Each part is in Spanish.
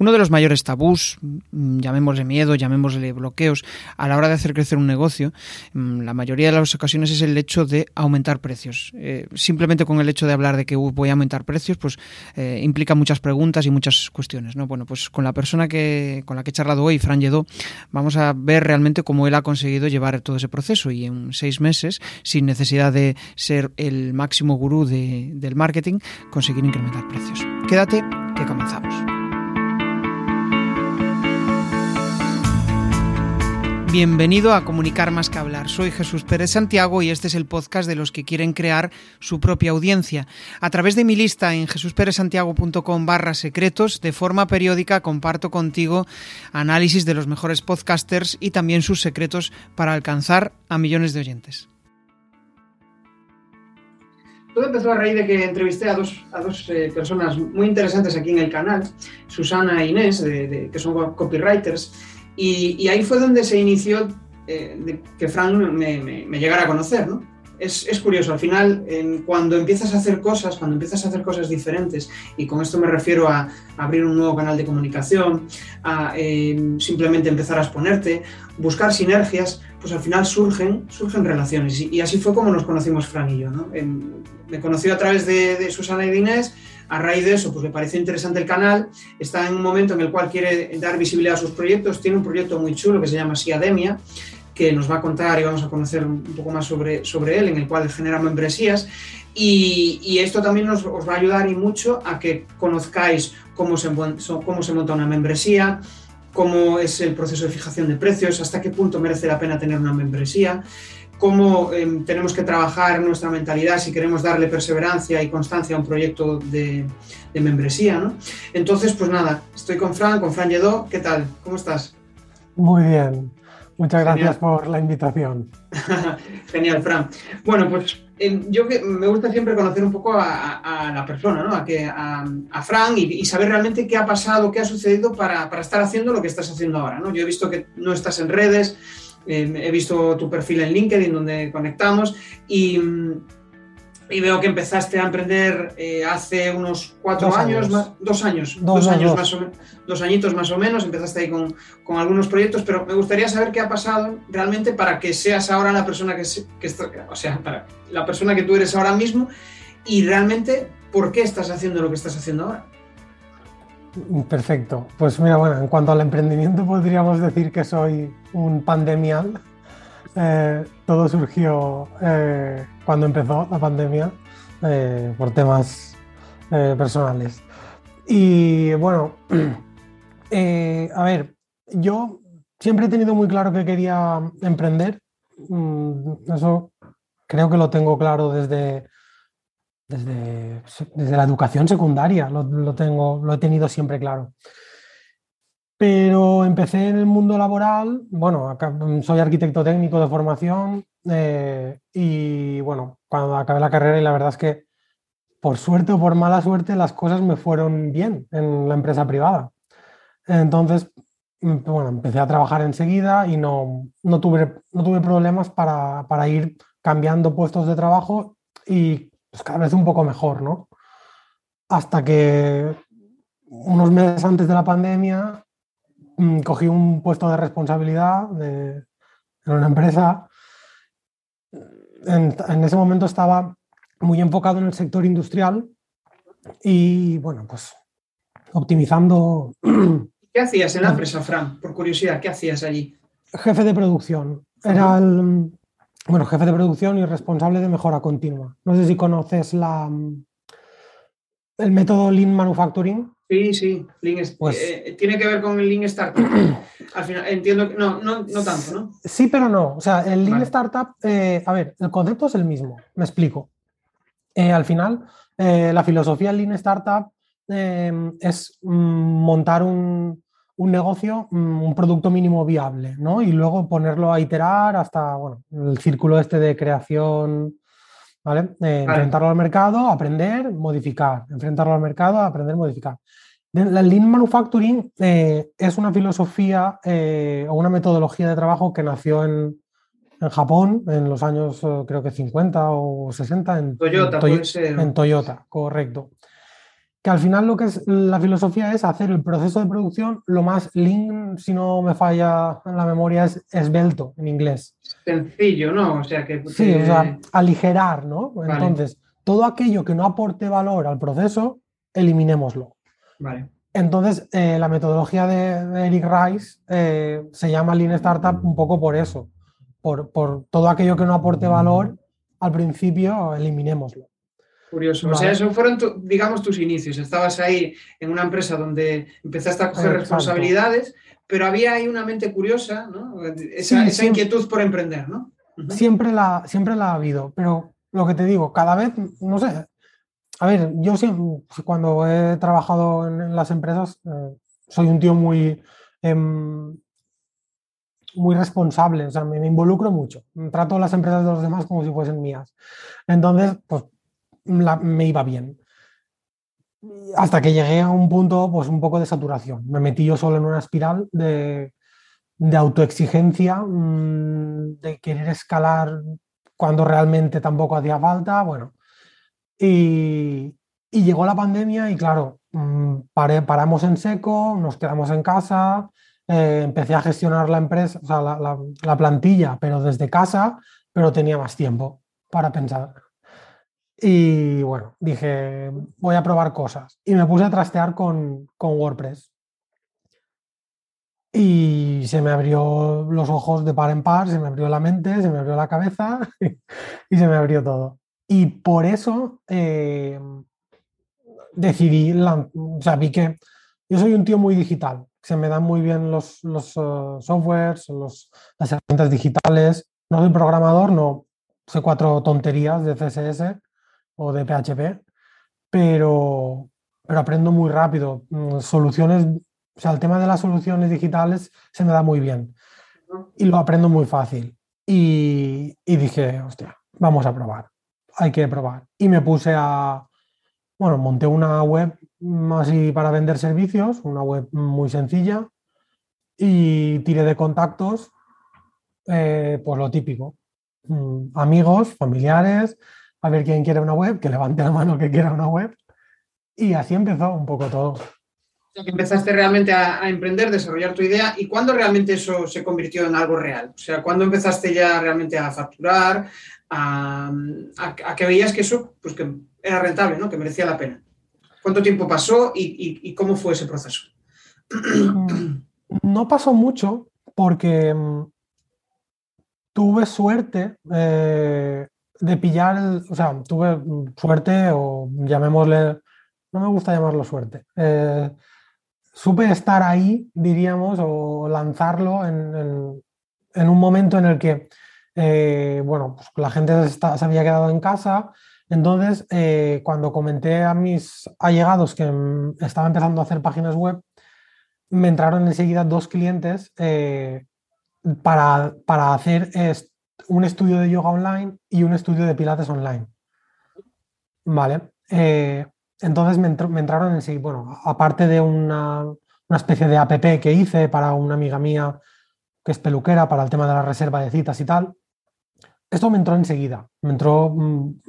Uno de los mayores tabús, mm, llamémosle miedo, llamémosle bloqueos, a la hora de hacer crecer un negocio, mm, la mayoría de las ocasiones es el hecho de aumentar precios. Eh, simplemente con el hecho de hablar de que voy a aumentar precios, pues eh, implica muchas preguntas y muchas cuestiones. ¿no? Bueno, pues con la persona que, con la que he charlado hoy, Fran Lledó, vamos a ver realmente cómo él ha conseguido llevar todo ese proceso y en seis meses, sin necesidad de ser el máximo gurú del marketing, conseguir incrementar precios. Quédate, que comenzamos. Bienvenido a Comunicar más que hablar. Soy Jesús Pérez Santiago y este es el podcast de los que quieren crear su propia audiencia. A través de mi lista en jesusperezsantiago.com barra secretos, de forma periódica comparto contigo análisis de los mejores podcasters y también sus secretos para alcanzar a millones de oyentes. Todo empezó a raíz de que entrevisté a dos, a dos eh, personas muy interesantes aquí en el canal, Susana e Inés, que son copywriters y, ahí fue donde se inició eh, que Frank me, llegara a conocer, ¿no? Es, es, curioso, al final, cuando empiezas a hacer cosas, cuando empiezas a hacer cosas diferentes, y con esto me refiero a, abrir un nuevo canal de comunicación, a eh, simplemente empezar a exponerte, buscar sinergias, pues al final surgen, surgen relaciones. Y, así fue como nos conocimos Frank y yo. ¿no? me conoció a través de, de Susana y de Inés, a raíz de eso, pues le pareció interesante el canal, está en un momento en el cual quiere dar visibilidad a sus proyectos, tiene un proyecto muy chulo que se llama Siademia, que nos va a contar y vamos a conocer un poco más sobre, sobre él, en el cual genera membresías. Y, esto también os va a ayudar y mucho a que conozcáis cómo se, cómo se monta una membresía, cómo es el proceso de fijación de precios, hasta qué punto merece la pena tener una membresía cómo em, tenemos que trabajar nuestra mentalidad si queremos darle perseverancia y constancia a un proyecto de, membresía, ¿no? Entonces, pues nada, estoy con Fran, con Fran Lledó. ¿Qué tal? ¿Cómo estás? Muy bien. Muchas gracias por la invitación. Genial, Fran. Bueno, pues em, yo me gusta siempre conocer un poco a, la persona, ¿no? A, que, a, Fran y, saber realmente qué ha pasado, qué ha sucedido para, para, estar haciendo lo que estás haciendo ahora, ¿no? Yo he visto que no estás en redes, he visto tu perfil en LinkedIn donde conectamos y, veo que empezaste a emprender eh, hace unos cuatro años, dos años, dos, años más o dos añitos más o menos, empezaste ahí con, algunos proyectos, pero me gustaría saber qué ha pasado realmente para que seas ahora la persona que, que o sea, para la persona que tú eres ahora mismo y realmente por qué estás haciendo lo que estás haciendo ahora. Perfecto. Pues mira, bueno, en cuanto al emprendimiento podríamos decir que soy un pandemial. Eh, todo surgió eh, cuando empezó la pandemia eh, por temas personales. Y bueno, a ver, yo siempre he tenido muy claro que quería emprender. Mm, eso creo que lo tengo claro desde, desde, desde la educación secundaria, lo, tengo, lo he tenido siempre claro. Pero empecé en el mundo laboral, bueno, soy arquitecto técnico de formación eh, y bueno, cuando acabé la carrera y la verdad es que por suerte o por mala suerte las cosas me fueron bien en la empresa privada. Entonces, mm, bueno, empecé a trabajar enseguida y no, no, tuve, no tuve problemas para, para ir cambiando puestos de trabajo y pues cada vez un poco mejor, ¿no? Hasta que unos meses antes de la pandemia mm, cogí un puesto de responsabilidad en una empresa. En, ese momento estaba muy enfocado en el sector industrial y bueno, pues optimizando. ¿Qué hacías en la empresa, Fran? Por curiosidad, ¿qué hacías allí? Jefe de producción. Era el, bueno, jefe de producción y responsable de mejora continua. No sé si conoces la, mm, el método Lean Manufacturing. Sí, sí, Lean, pues, eh, tiene que ver con el Lean Startup. Al final, entiendo que no, no, no, tanto, ¿no? Sí, pero no. O sea, el Lean Startup, eh, a ver, el concepto es el mismo, me explico. Eh, al final, la filosofía del Lean Startup es mm, montar un, un negocio, mm, un producto mínimo viable, ¿no? Y luego ponerlo a iterar hasta, bueno, el círculo este de creación, ¿vale? Enfrentarlo al mercado, aprender, modificar. Enfrentarlo al mercado, aprender, modificar. La Lean Manufacturing eh, es una filosofía eh, o una metodología de trabajo que nació en, en Japón en los años, eh, creo que 50 o 60, en Toyota, en Toyota correcto. Que al final lo que es la filosofía es hacer el proceso de producción lo más lean, si no me falla la memoria, es esbelto en inglés. Sencillo, ¿no? O sea que... Sí, o sea, aligerar, ¿no? Entonces, todo aquello que no aporte valor al proceso, eliminémoslo. Vale. Entonces, eh, la metodología de, Eric Rice eh, se llama Lean Startup un poco por eso, por, por todo aquello que no aporte valor, al principio eliminémoslo. Curioso. O sea, esos fueron, digamos, tus inicios. Estabas ahí en una empresa donde empezaste a coger responsabilidades, pero había ahí una mente curiosa, ¿no? Esa, inquietud por emprender, ¿no? siempre, la, siempre la ha habido, pero lo que te digo, cada vez, no sé. A ver, yo siempre, cuando he trabajado en, las empresas, eh, soy un tío muy, em, muy responsable, o sea, me, me, involucro mucho. Trato las empresas de los demás como si fuesen mías. Entonces, pues me iba bien. Hasta que llegué a un punto, pues un poco de saturación. Me metí yo solo en una espiral de, de autoexigencia, mm, de querer escalar cuando realmente tampoco hacía falta. Bueno, y, y llegó la pandemia y claro, mm, paramos en seco, nos quedamos en casa, eh, empecé a gestionar la empresa, o sea, la, la, la, plantilla, pero desde casa, pero tenía más tiempo para pensar. Y bueno, dije, voy a probar cosas. Y me puse a trastear con, con WordPress. Y se me abrió los ojos de par en par, se me abrió la mente, se me abrió la cabeza y se me abrió todo. Y por eso eh, decidí, o sea, vi que yo soy un tío muy digital, se me dan muy bien los, los uh, softwares, los, las herramientas digitales. No soy programador, no sé cuatro tonterías de CSS, o de PHP, pero, pero aprendo muy rápido. Mm, soluciones, o sea, el tema de las soluciones digitales se me da muy bien y lo aprendo muy fácil. Y, y dije, hostia, vamos a probar, hay que probar. Y me puse a, bueno, monté una web así para vender servicios, una web muy sencilla, y tiré de contactos, eh, pues lo típico, mm, amigos, familiares, a ver quién quiere una web, que levante la mano que quiera una web. Y así empezó un poco todo. Que empezaste realmente a, emprender, desarrollar tu idea. ¿Y cuándo realmente eso se convirtió en algo real? O sea, ¿cuándo empezaste ya realmente a facturar, a, que veías que eso pues que era rentable, ¿no? que merecía la pena? ¿Cuánto tiempo pasó y, cómo fue ese proceso? No pasó mucho porque mm, tuve suerte. Eh, de pillar, o sea, tuve suerte o llamémosle, no me gusta llamarlo suerte, eh, supe estar ahí, diríamos, o lanzarlo en, en, un momento en el que, eh, bueno, pues la gente se había quedado en casa, entonces eh, cuando comenté a mis allegados que estaba empezando a hacer páginas web, me entraron enseguida dos clientes para, para hacer un estudio de yoga online y un estudio de pilates online. Vale. Eh, entonces me, entraron en sí, bueno, aparte de una, especie de app que hice para una amiga mía que es peluquera para el tema de la reserva de citas y tal, esto me entró enseguida, me entró mm,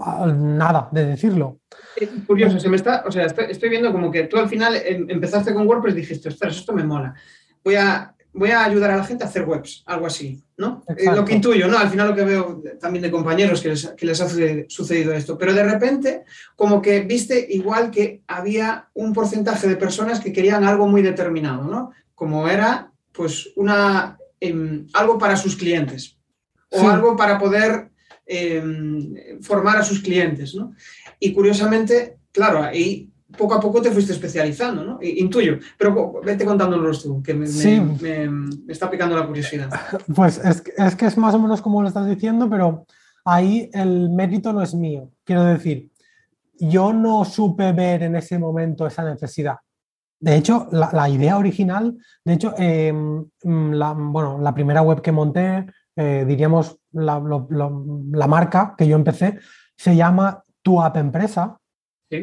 nada de decirlo. Es curioso, se me está, o sea, estoy, viendo como que tú al final em, empezaste con WordPress y dijiste, ostras, esto me mola. Voy a, voy a ayudar a la gente a hacer webs, algo así, ¿no? Eh, lo que intuyo, ¿no? Al final lo que veo también de compañeros que les, que les ha sucedido esto. Pero de repente, como que viste igual que había un porcentaje de personas que querían algo muy determinado, ¿no? Como era, pues, una, em, algo para sus clientes o algo para poder em, formar a sus clientes, ¿no? Y curiosamente, claro, ahí poco a poco te fuiste especializando, ¿no? Intuyo, pero vete contándonos tú, que me, está picando la curiosidad. Pues es, es, que es más o menos como lo estás diciendo, pero ahí el mérito no es mío. Quiero decir, yo no supe ver en ese momento esa necesidad. De hecho, la, idea original, de hecho, em, la, bueno, la primera web que monté, eh, diríamos la, la marca que yo empecé, se llama Tu App Empresa,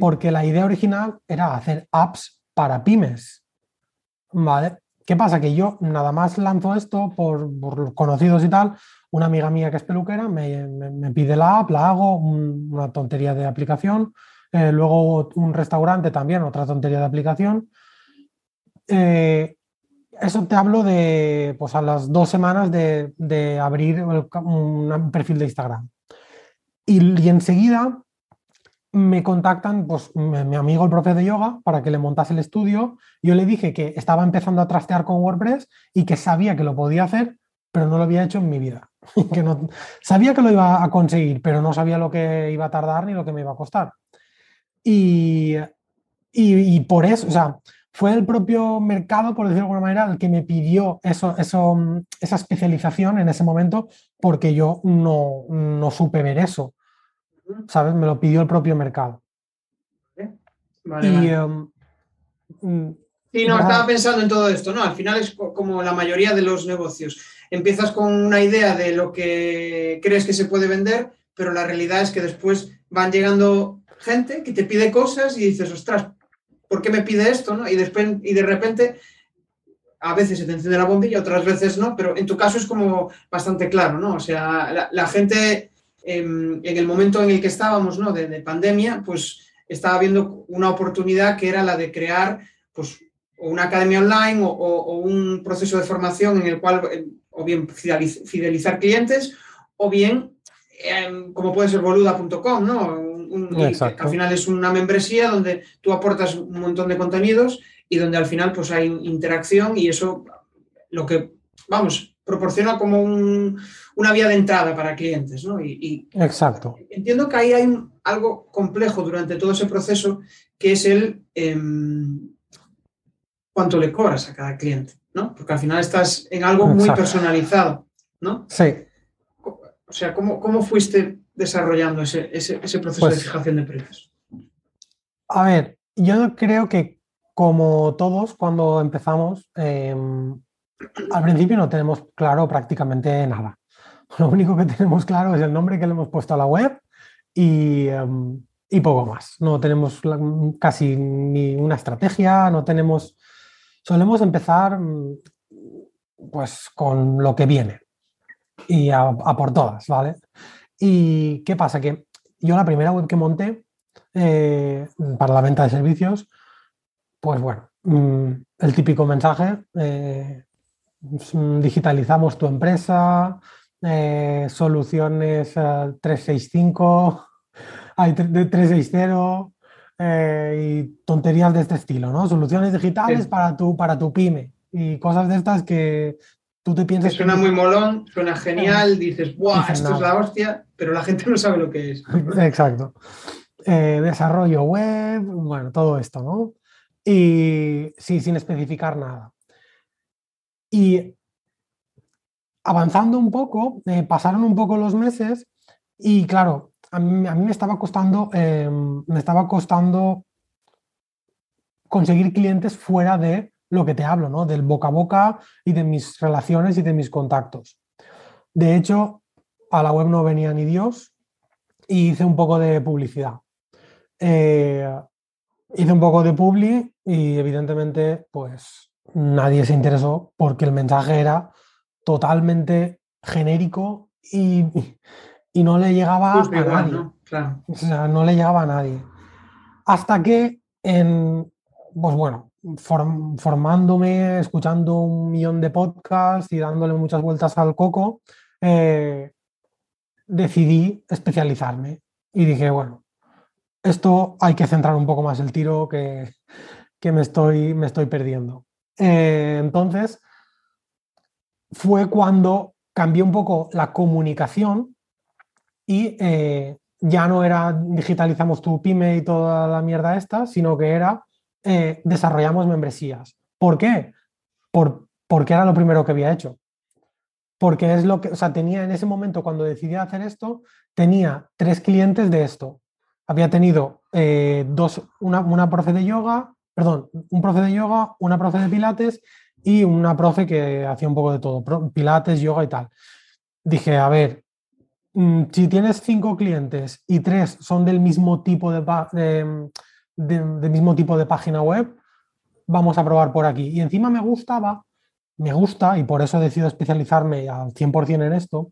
porque la idea original era hacer apps para pymes. ¿Qué pasa? Que yo nada más lanzo esto por, por conocidos y tal. Una amiga mía que es peluquera me, pide la app, la hago, una tontería de aplicación, eh, luego un restaurante también, otra tontería de aplicación. Eh, eso te hablo de, pues a las dos semanas de, abrir un perfil de Instagram. Y, enseguida me contactan pues, mi, amigo el profe de yoga para que le montase el estudio. Yo le dije que estaba empezando a trastear con WordPress y que sabía que lo podía hacer, pero no lo había hecho en mi vida. que no, sabía que lo iba a conseguir, pero no sabía lo que iba a tardar ni lo que me iba a costar. Y, y, por eso, o sea, fue el propio mercado, por decirlo de alguna manera, el que me pidió eso, eso, esa especialización en ese momento, porque yo no, no supe ver eso. ¿Sabes? Me lo pidió el propio mercado. Vale, y, em, mm, Sí, no, estaba pensando en todo esto, ¿no? Al final es como la mayoría de los negocios. Empiezas con una idea de lo que crees que se puede vender, pero la realidad es que después van llegando gente que te pide cosas y dices, ostras, ¿por qué me pide esto? ¿no? Y, después, y de repente, a veces se te enciende la bombilla, otras veces no, pero en tu caso es como bastante claro, ¿no? O sea, la, gente en, el momento en el que estábamos, ¿no? De, de pandemia, pues estaba viendo una oportunidad que era la de crear, pues una academia online o, un proceso de formación en el cual eh, o bien fidelizar clientes o bien em, como puede ser boluda.com, ¿no? al final es una membresía donde tú aportas un montón de contenidos y donde al final pues hay interacción y eso lo que, vamos, proporciona como una vía de entrada para clientes, ¿no? Y, Exacto. Entiendo que ahí hay algo complejo durante todo ese proceso que es el... Em, cuánto le cobras a cada cliente, ¿no? Porque al final estás en algo muy personalizado, ¿no? Sí. O sea, ¿cómo, fuiste desarrollando ese, proceso de pues fijación de precios? A ver, yo creo que como todos cuando empezamos, em, al principio no tenemos claro prácticamente nada. Lo único que tenemos claro es el nombre que le hemos puesto a la web y, em, poco más. No tenemos casi ni una estrategia, no tenemos solemos empezar mm, pues con lo que viene y a, por todas, ¿vale? ¿Y qué pasa? Que yo la primera web que monté eh, para la venta de servicios, pues bueno, mm, el típico mensaje, eh, digitalizamos tu empresa, eh, soluciones 365, hay 360, eh, y tonterías de este estilo, ¿no? Soluciones digitales para, tu, para tu pyme y cosas de estas que tú te piensas... suena muy molón, suena genial, dices, ¡buah! Esto es la hostia, pero la gente no sabe lo que es. Exacto. Eh, desarrollo web, bueno, todo esto, ¿no? Y sí, sin especificar nada. Y avanzando un poco, eh, pasaron un poco los meses y claro, a mí, me estaba costando, em, me estaba costando conseguir clientes fuera de lo que te hablo, ¿no? Del boca a boca y de mis relaciones y de mis contactos. De hecho, a la web no venía ni Dios y hice un poco de publicidad. Eh, hice un poco de publi y evidentemente, pues nadie se interesó porque el mensaje era totalmente genérico y, y no le llegaba a nadie. ¿no? O sea, no le llegaba a nadie. Hasta que, en, pues bueno, formándome, escuchando un millón de podcasts y dándole muchas vueltas al coco, eh, decidí especializarme y dije, bueno, esto hay que centrar un poco más el tiro que, que me, estoy, me estoy perdiendo. Eh, entonces, fue cuando cambié un poco la comunicación y eh, ya no era digitalizamos tu pyme y toda la mierda esta, sino que era eh, desarrollamos membresías. ¿Por qué? Por, porque era lo primero que había hecho. Porque es lo que, o sea, tenía en ese momento cuando decidí hacer esto, tenía tres clientes de esto. Había tenido dos, una, una profe de yoga, perdón, un profe de yoga, una profe de pilates y una profe que hacía un poco de todo, pilates, yoga y tal. Dije, a ver, Mm, si tienes cinco clientes y tres son del mismo tipo de, mismo tipo de página web, vamos a probar por aquí. Y encima me gustaba, me gusta, y por eso he decidido especializarme al 100% en esto,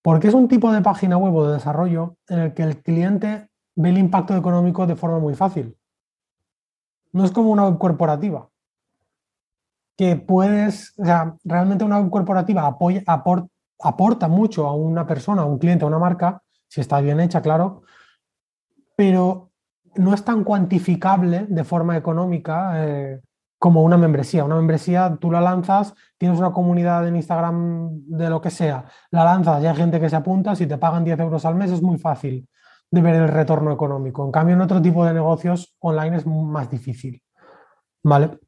porque es un tipo de página web o de desarrollo en el que el cliente ve el impacto económico de forma muy fácil. No es como una web corporativa, que puedes, realmente una web corporativa apoya, aporta mucho a una persona, a un cliente, a una marca, si está bien hecha, claro, pero no es tan cuantificable de forma económica eh, como una membresía. Una membresía tú la lanzas, tienes una comunidad en Instagram de lo que sea, la lanzas y hay gente que se apunta, si te pagan 10 euros al mes es muy fácil de ver el retorno económico. En cambio, en otro tipo de negocios online es más difícil. ¿Vale?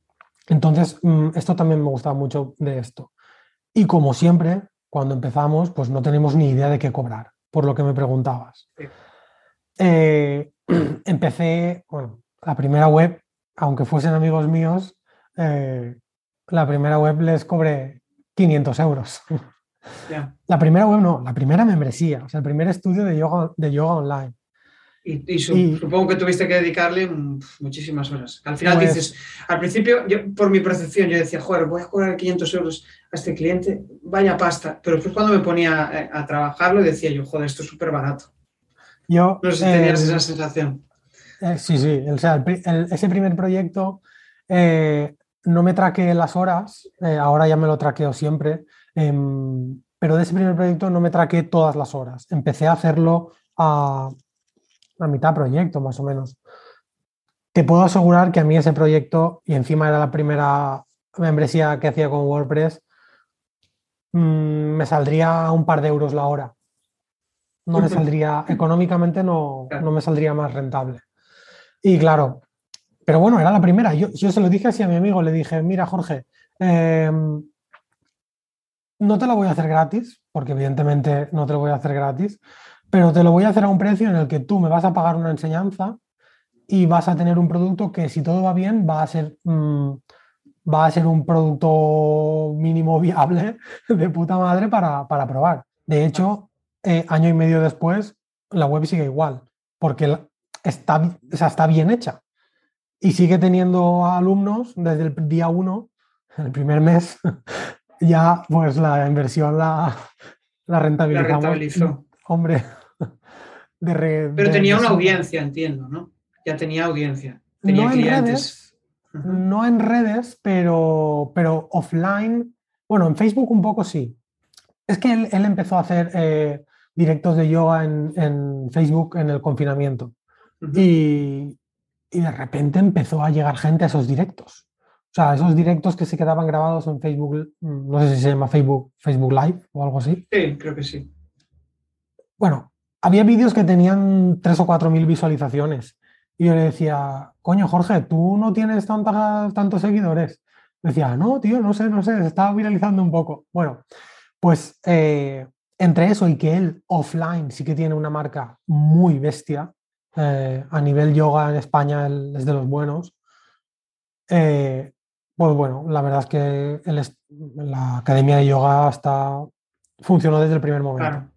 Entonces, mm, esto también me gusta mucho de esto. Y como siempre, cuando empezamos, pues no tenemos ni idea de qué cobrar, por lo que me preguntabas. Eh, empecé, bueno, la primera web, aunque fuesen amigos míos, eh, la primera web les cobré 500 euros. La primera web no, la primera membresía, o sea, el primer estudio de yoga, de yoga online. Y, supongo que tuviste que dedicarle muchísimas horas. Al final pues dices, al principio, yo, por mi percepción, yo decía, joder, voy a cobrar 500 euros a este cliente, vaya pasta. Pero después cuando me ponía eh, a, trabajarlo, decía yo, joder, esto es súper barato. Yo, no sé si tenías esa sensación. Eh, sí, sí, o sea, ese primer proyecto eh, no me traqué las horas, ahora ya me lo traqueo siempre, em, pero de ese primer proyecto no me traqué todas las horas. Empecé a hacerlo a, a mitad proyecto, más o menos. Te puedo asegurar que a mí ese proyecto, y encima era la primera membresía que hacía con WordPress, mm, me saldría un par de euros la hora. No me saldría, económicamente no, no me saldría más rentable. Y claro, pero bueno, era la primera. Yo, se lo dije así a mi amigo, le dije, mira Jorge, em, no te lo voy a hacer gratis, porque evidentemente no te lo voy a hacer gratis, pero te lo voy a hacer a un precio en el que tú me vas a pagar una enseñanza y vas a tener un producto que si todo va bien va a ser, mm, va a ser un producto mínimo viable de puta madre para, probar. De hecho, eh, año y medio después, la web sigue igual, porque está, está bien hecha y sigue teniendo alumnos desde el día uno, el primer mes, ya pues la inversión la, la rentabilizamos. Hombre, pero tenía una audiencia, entiendo, ¿no? Ya tenía audiencia, tenía no clientes. En redes, No en redes, pero, pero offline. Bueno, en Facebook un poco sí. Es que él, empezó a hacer eh, directos de yoga en, Facebook en el confinamiento. y, y, de repente empezó a llegar gente a esos directos. O sea, esos directos que se quedaban grabados en Facebook, no sé si se llama Facebook, Facebook Live o algo así. Sí, creo que sí. Bueno, había vídeos que tenían 3 o 4 mil visualizaciones. Y yo le decía, coño, Jorge, tú no tienes tantas, tantos seguidores. Me decía, no, tío, no sé, no sé, se estaba viralizando un poco. Bueno, pues eh, entre eso y que él offline sí que tiene una marca muy bestia, eh, a nivel yoga en España él es de los buenos, eh, pues bueno, la verdad es que la academia de yoga está, funcionó desde el primer momento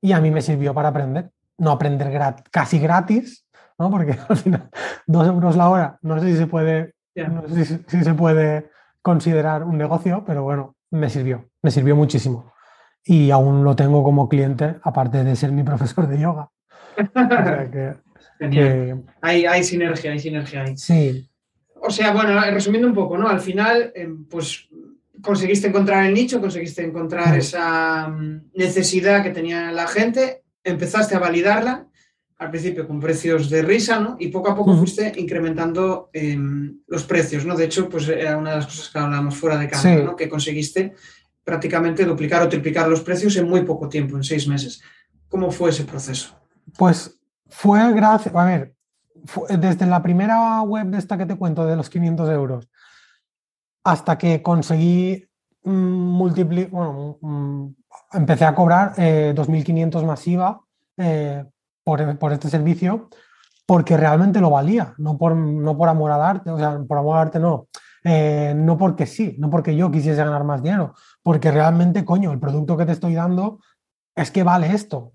y a mí me sirvió para aprender. No aprender casi gratis, ¿no? porque al final dos euros la hora, no sé si se puede, si, se puede considerar un negocio, pero bueno, me sirvió, me sirvió muchísimo. Y aún lo tengo como cliente, aparte de ser mi profesor de yoga. hay, hay sinergia, hay sinergia ahí. Sí. O sea, bueno, resumiendo un poco, ¿no? Al final, em, pues conseguiste encontrar el nicho, conseguiste encontrar esa mm, necesidad que tenía la gente, empezaste a validarla, al principio con precios de risa, ¿no? Y poco a poco fuiste incrementando em, los precios, ¿no? De hecho, pues era una de las cosas que hablábamos fuera de cámara, ¿no? Que conseguiste prácticamente duplicar o triplicar los precios en muy poco tiempo, en seis meses. ¿Cómo fue ese proceso? Pues fue gracias, a ver, desde la primera web de esta que te cuento de los 500 euros hasta que conseguí mm, multiplicar, bueno, mm, empecé a cobrar 2.500 eh, masiva eh, por, este servicio porque realmente lo valía, no por, no por amor al arte, o sea, por amor al arte no, eh, no porque sí, no porque yo quisiese ganar más dinero, porque realmente, coño, el producto que te estoy dando es que vale esto.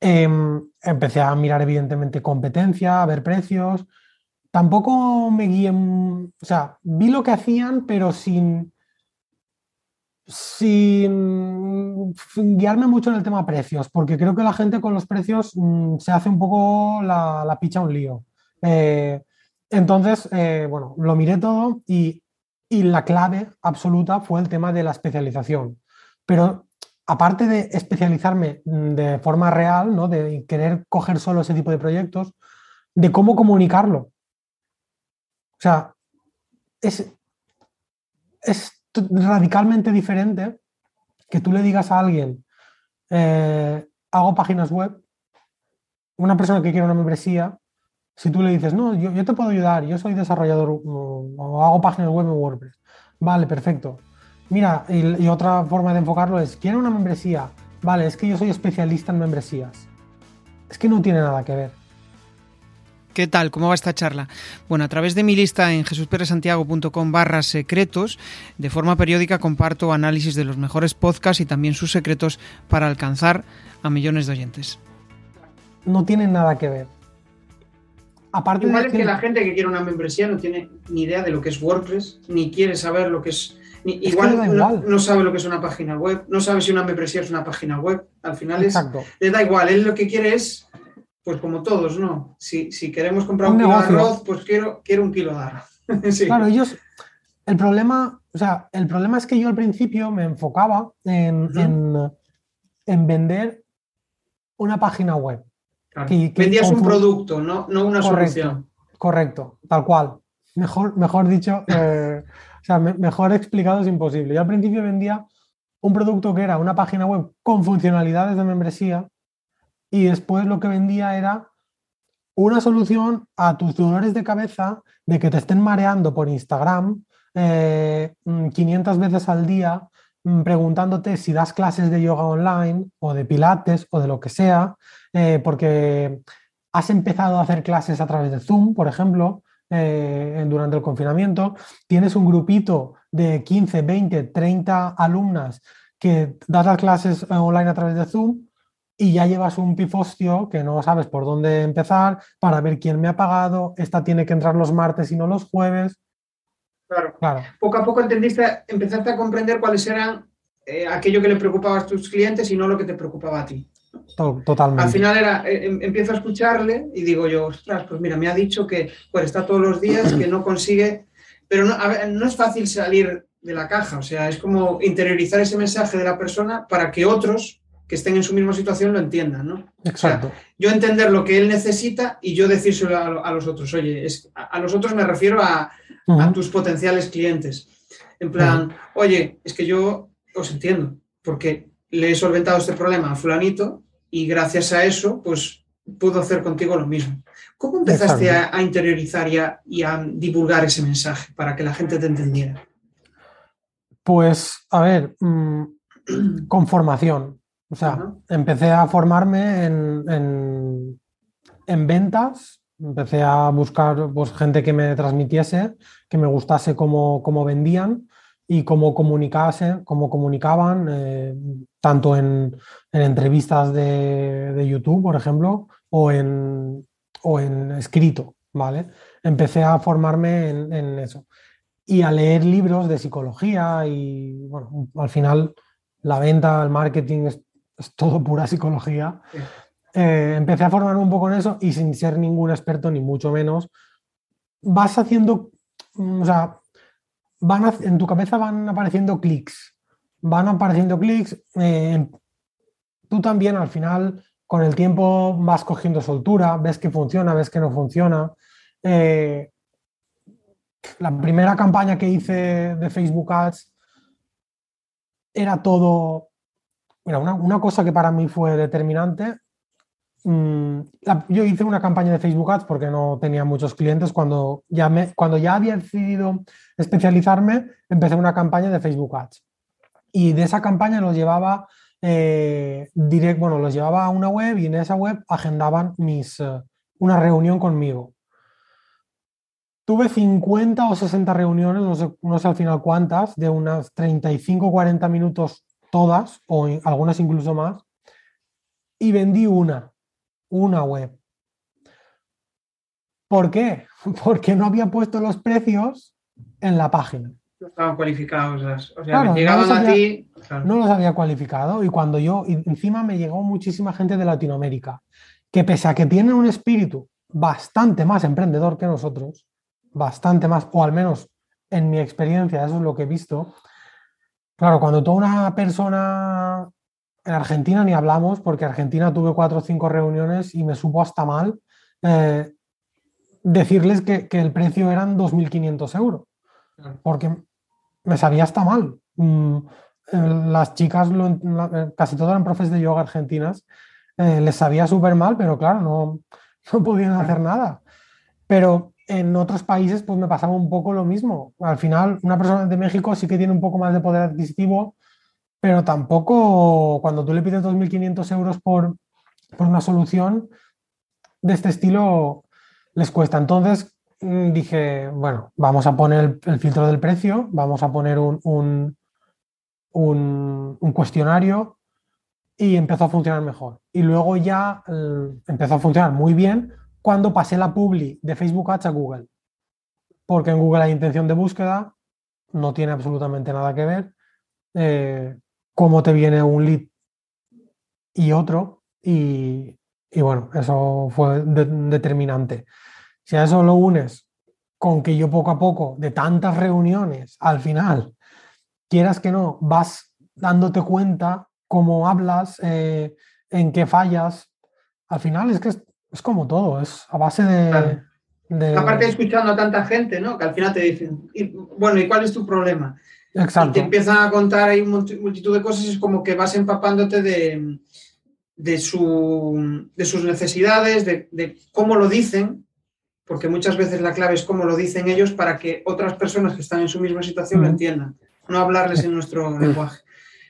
Em, empecé a mirar evidentemente competencia, a ver precios, tampoco me guié, o sea, vi lo que hacían, pero sin, sin guiarme mucho en el tema precios, porque creo que la gente con los precios mm, se hace un poco la, la picha un lío. Eh, entonces, eh, bueno, lo miré todo y, y, la clave absoluta fue el tema de la especialización. Pero aparte de especializarme mm, de forma real, ¿no? de querer coger solo ese tipo de proyectos, de cómo comunicarlo. O sea, es, es radicalmente diferente que tú le digas a alguien, eh, hago páginas web, una persona que quiere una membresía, si tú le dices, no, yo, te puedo ayudar, yo soy desarrollador o, hago páginas web en WordPress, vale, perfecto. Mira, y, y otra forma de enfocarlo es, quiero una membresía, vale, es que yo soy especialista en membresías. Es que no tiene nada que ver. ¿Qué tal? ¿Cómo va esta charla? Bueno, a través de mi lista en jesusperesantiago.com barra secretos, de forma periódica comparto análisis de los mejores podcasts y también sus secretos para alcanzar a millones de oyentes. No tienen nada que ver. Aparte Igual de es que la gente que quiere una membresía no tiene ni idea de lo que es WordPress, ni quiere saber lo que es... igual, no, sabe lo que es una página web, no sabe si una membresía es una página web. Al final es, le da igual, él lo que quiere es pues como todos, ¿no? Si, queremos comprar un, kilo de arroz, pues quiero, quiero un kilo de arroz. Claro, ellos, el problema, o sea, el problema es que yo al principio me enfocaba en, vender una página web. Vendías un producto, no, no una correcto, solución. Correcto, tal cual. Mejor, mejor dicho, eh, o sea, mejor explicado es imposible. Yo al principio vendía un producto que era una página web con funcionalidades de membresía y después lo que vendía era una solución a tus dolores de cabeza de que te estén mareando por Instagram 500 eh, mm, veces al día mm, preguntándote si das clases de yoga online o de pilates o de lo que sea, eh, porque has empezado a hacer clases a través de Zoom, por ejemplo, eh, durante el confinamiento, tienes un grupito de 15, 20, 30 alumnas que das las clases online a través de Zoom y ya llevas un pifostio que no sabes por dónde empezar para ver quién me ha pagado, esta tiene que entrar los martes y no los jueves. Claro. claro. Poco a poco entendiste, empezaste a comprender cuáles eran eh, aquello que le preocupaba a tus clientes y no lo que te preocupaba a ti. Totalmente. Al final era, eh, em, empiezo a escucharle y digo yo, ostras, pues mira, me ha dicho que pues está todos los días, que no consigue, pero no, no es fácil salir de la caja, o sea, es como interiorizar ese mensaje de la persona para que otros que estén en su misma situación lo entiendan, ¿no? Exacto. yo entender lo que él necesita y yo decírselo a, los otros. Oye, es, a, los otros me refiero a, tus potenciales clientes. En plan, oye, es que yo os entiendo, porque le he solventado este problema a fulanito y gracias a eso, pues puedo hacer contigo lo mismo. ¿Cómo empezaste a, interiorizar y a, divulgar ese mensaje para que la gente te entendiera? Pues, a ver, mm, con formación. O sea, empecé a formarme en, ventas, empecé a buscar pues, gente que me transmitiese, que me gustase cómo, vendían y cómo, comunicase, cómo comunicaban, eh, tanto en, entrevistas de, YouTube, por ejemplo, o en, o en escrito, ¿vale? Empecé a formarme en, en eso y a leer libros de psicología y, bueno, al final la venta, el marketing es es todo pura psicología. Eh, empecé a formarme un poco en eso y sin ser ningún experto, ni mucho menos, vas haciendo, o sea, van en tu cabeza van apareciendo clics, van apareciendo clics, eh, tú también al final con el tiempo vas cogiendo soltura, ves que funciona, ves que no funciona. Eh, la primera campaña que hice de Facebook Ads era todo Mira, una, cosa que para mí fue determinante, mm, yo hice una campaña de Facebook Ads porque no tenía muchos clientes. Cuando ya, me, cuando ya había decidido especializarme, empecé una campaña de Facebook Ads. Y de esa campaña los llevaba, eh, bueno, los llevaba a una web y en esa web agendaban mis, eh, una reunión conmigo. Tuve 50 o 60 reuniones, no sé, no sé al final cuántas, de unas 35 o 40 minutos todas, o algunas incluso más, y vendí una, una web. ¿Por qué? Porque no había puesto los precios en la página. No estaban cualificados. O sea, llegaban a ti. No los había cualificado. Y cuando yo, encima me llegó muchísima gente de Latinoamérica, que pese a que tienen un espíritu bastante más emprendedor que nosotros, bastante más, o al menos en mi experiencia, eso es lo que he visto. Claro, cuando toda una persona en Argentina ni hablamos, porque en Argentina tuve cuatro o cinco reuniones y me supo hasta mal eh, decirles que, el precio eran 2.500 euros, porque me sabía hasta mal. Mm, eh, las chicas, eh, casi todas eran profes de yoga argentinas, les sabía súper mal, pero claro, no, no podían hacer nada. Pero en otros países pues me pasaba un poco lo mismo. Al final, una persona de México sí que tiene un poco más de poder adquisitivo, pero tampoco cuando tú le pides 2.500 euros por, por una solución de este estilo, les cuesta. Entonces mm, dije, bueno, vamos a poner el, filtro del precio, vamos a poner un, un, cuestionario y empezó a funcionar mejor. Y luego ya empezó a funcionar muy bien cuando pasé la publi de Facebook Ads a Google. Porque en Google hay intención de búsqueda, no tiene absolutamente nada que ver. Eh, cómo te viene un lead y otro. Y, bueno, eso fue determinante. Si a eso lo unes con que yo poco a poco, de tantas reuniones, al final, quieras que no, vas dándote cuenta cómo hablas, eh, en qué fallas, al final es que es, como todo, es a base de, Aparte de escuchando a tanta gente, ¿no? Que al final te dicen, bueno, ¿y cuál es tu problema? Exacto. Y te empiezan a contar ahí multitud de cosas y es como que vas empapándote de, de, su, de sus necesidades, de, de, cómo lo dicen, porque muchas veces la clave es cómo lo dicen ellos para que otras personas que están en su misma situación lo entiendan, no hablarles en nuestro lenguaje.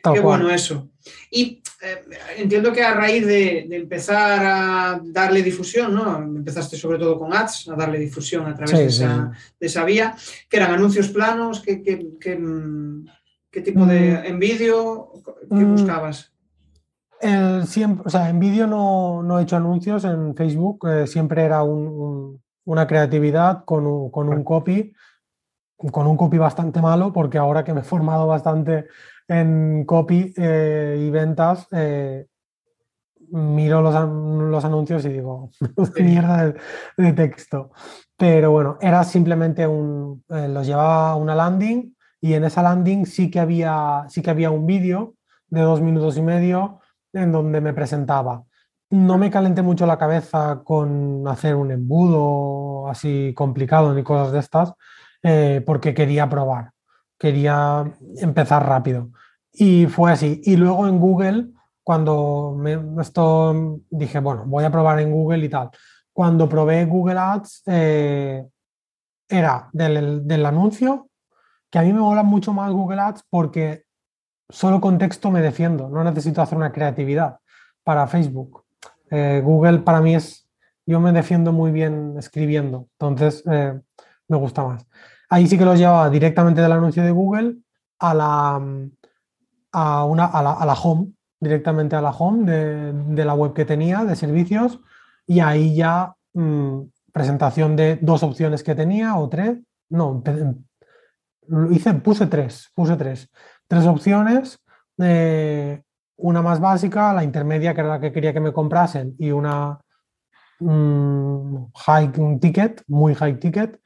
Qué bueno eso. Y eh, entiendo que a raíz de, empezar a darle difusión, ¿no? Empezaste sobre todo con ads, a darle difusión a través de, esa, vía, que eran anuncios planos, ¿qué, tipo de mm. en vídeo, qué mm. buscabas? siempre, o sea, en vídeo no, he hecho anuncios en Facebook, eh, siempre era una creatividad con un, con un copy, con un copy bastante malo, porque ahora que me he formado bastante en copy eh, y ventas, eh, miro los, los, anuncios y digo, mierda de, texto. Pero bueno, era simplemente un, eh, los llevaba a una landing y en esa landing sí que había, sí que había un vídeo de dos minutos y medio en donde me presentaba. No me calenté mucho la cabeza con hacer un embudo así complicado ni cosas de estas, porque quería probar quería empezar rápido. Y fue así. Y luego en Google, cuando me, esto dije, bueno, voy a probar en Google y tal. Cuando probé Google Ads, eh, era del, del, anuncio, que a mí me mola mucho más Google Ads porque solo con texto me defiendo, no necesito hacer una creatividad para Facebook. Eh, Google para mí es, yo me defiendo muy bien escribiendo, entonces eh, me gusta más. Ahí sí que los llevaba directamente del anuncio de Google a la, a, una, a, la, home, directamente a la home de, la web que tenía de servicios y ahí ya mm, presentación de dos opciones que tenía o tres. No, hice, puse tres, puse tres. Tres opciones, eh, una más básica, la intermedia que era la que quería que me comprasen y una mm, high ticket, muy high ticket.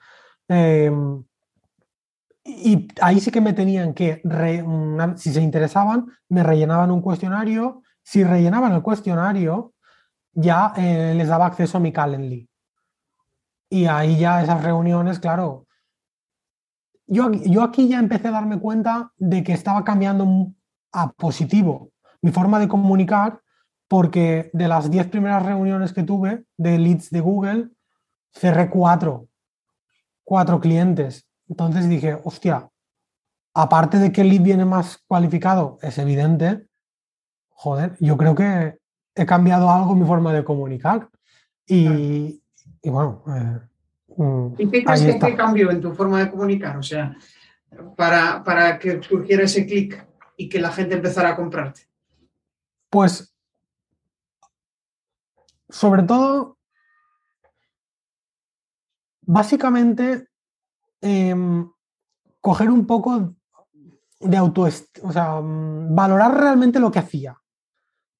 Em, y ahí sí que me tenían que, si se interesaban, me rellenaban un cuestionario. Si rellenaban el cuestionario, ya eh, les daba acceso a mi Calendly. Y ahí ya esas reuniones, claro. Yo, yo aquí ya empecé a darme cuenta de que estaba cambiando a positivo mi forma de comunicar, porque de las 10 primeras reuniones que tuve de leads de Google, cerré cuatro, cuatro clientes entonces dije, hostia, aparte de que el lead viene más cualificado, es evidente, joder, yo creo que he cambiado algo en mi forma de comunicar. Y, bueno. Eh, mm, ¿Y qué crees que cambió en tu forma de comunicar? O sea, para, para que surgiera ese clic y que la gente empezara a comprarte. Pues, sobre todo, básicamente Em, coger un poco de autoestima, o sea, mm, valorar realmente lo que hacía.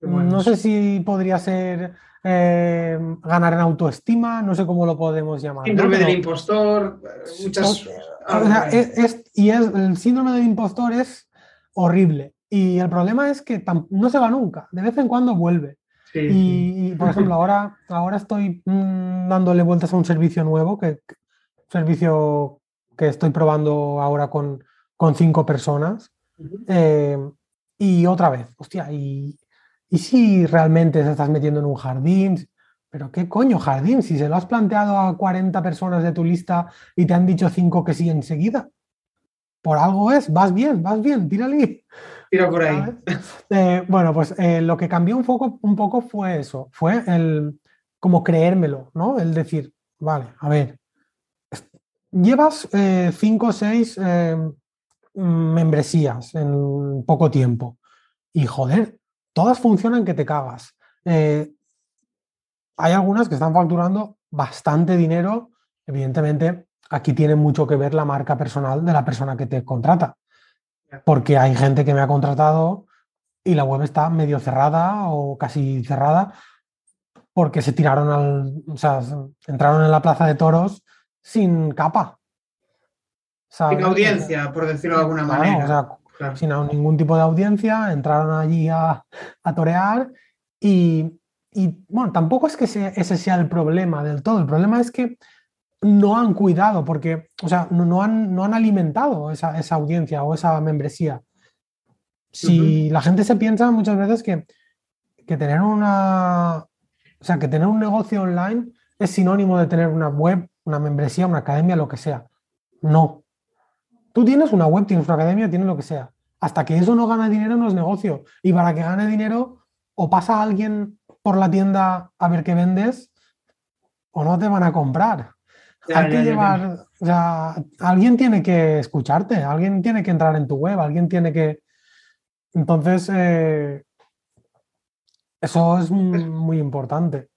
no sé si podría ser eh, ganar en autoestima, no sé cómo lo podemos llamar. Síndrome del impostor, muchas... y es, el síndrome del impostor es horrible. Y el problema es que no se va nunca, de vez en cuando vuelve. y, por ejemplo, ahora, ahora estoy mm, dándole vueltas a un servicio nuevo, que, servicio que estoy probando ahora con, con cinco personas. Eh, y otra vez, hostia, y, y si realmente te estás metiendo en un jardín, pero qué coño jardín, si se lo has planteado a 40 personas de tu lista y te han dicho cinco que sí enseguida. Por algo es, vas bien, vas bien, tírale. Tira por ahí. Eh, bueno, pues eh, lo que cambió un poco, un poco fue eso, fue el como creérmelo, ¿no? El decir, vale, a ver, llevas cinco o seis membresías en poco tiempo. Y joder, todas funcionan que te cagas. Eh, hay algunas que están facturando bastante dinero. Evidentemente, aquí tiene mucho que ver la marca personal de la persona que te contrata. Porque hay gente que me ha contratado y la web está medio cerrada o casi cerrada porque se tiraron al. O sea, entraron en la plaza de toros sin capa. Sin audiencia, por decirlo de alguna manera. Sin ningún tipo de audiencia, entraron allí a, torear y, bueno, tampoco es que ese sea el problema del todo. El problema es que no han cuidado, porque, o sea, no, han, no han, alimentado esa, audiencia o esa membresía. Si la gente se piensa muchas veces que, que tener una. O sea, que tener un negocio online es sinónimo de tener una web, una membresía, una academia, lo que sea. No, Tú tienes una web, tienes una academia, tienes lo que sea. Hasta que eso no gana dinero no es negocio. Y para que gane dinero, o pasa alguien por la tienda a ver qué vendes, o no te van a comprar. Hay que llevar, o sea, alguien tiene que escucharte, alguien tiene que entrar en tu web, alguien tiene que. Entonces, eh, eso es muy importante.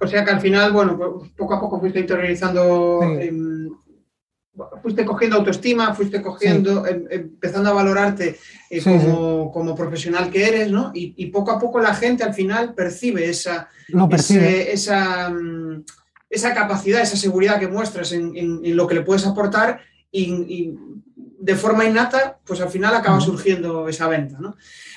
O sea que al final, bueno, poco a poco fuiste interiorizando fuiste cogiendo autoestima, fuiste cogiendo, em, empezando a valorarte eh, como, profesional que eres, ¿no? Y, poco a poco la gente al final percibe esa, esa, mm, esa, capacidad, esa seguridad que muestras en, lo que le puedes aportar y, de forma innata, pues al final acaba surgiendo esa venta, ¿no?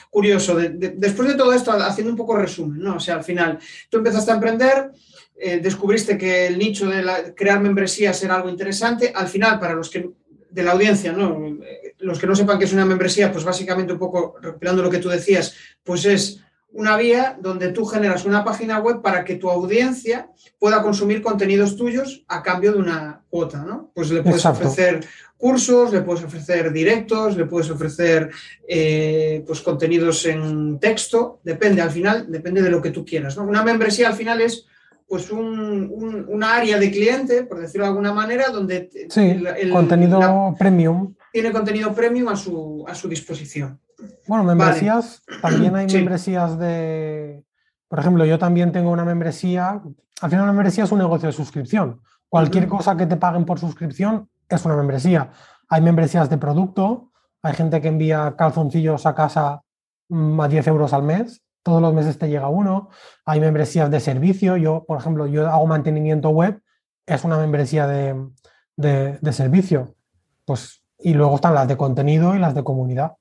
Curioso, después de todo esto, haciendo un poco resumen, ¿no? O sea, al final, tú empezaste a emprender, eh, descubriste que el nicho de crear membresías era algo interesante. Al final, para los que de la audiencia, ¿no? Eh, los que no sepan qué es una membresía, pues básicamente un poco recopilando lo que tú decías, pues es una vía donde tú generas una página web para que tu audiencia pueda consumir contenidos tuyos a cambio de una cuota, ¿no? Pues le puedes ofrecer cursos, le puedes ofrecer directos, le puedes ofrecer eh, pues contenidos en texto, depende al final, depende de lo que tú quieras, ¿no? Una membresía al final es pues un, una área de cliente, por decirlo de alguna manera, donde el, contenido premium. Tiene contenido premium a su, a su disposición. Bueno, membresías, también hay membresías de, por ejemplo, yo también tengo una membresía, al final una membresía es un negocio de suscripción. Cualquier cosa que te paguen por suscripción es una membresía. Hay membresías de producto, hay gente que envía calzoncillos a casa mm, a 10 euros al mes todos los meses te llega uno, hay membresías de servicio, yo, por ejemplo, yo hago mantenimiento web, es una membresía de, servicio, pues, y luego están las de contenido y las de comunidad.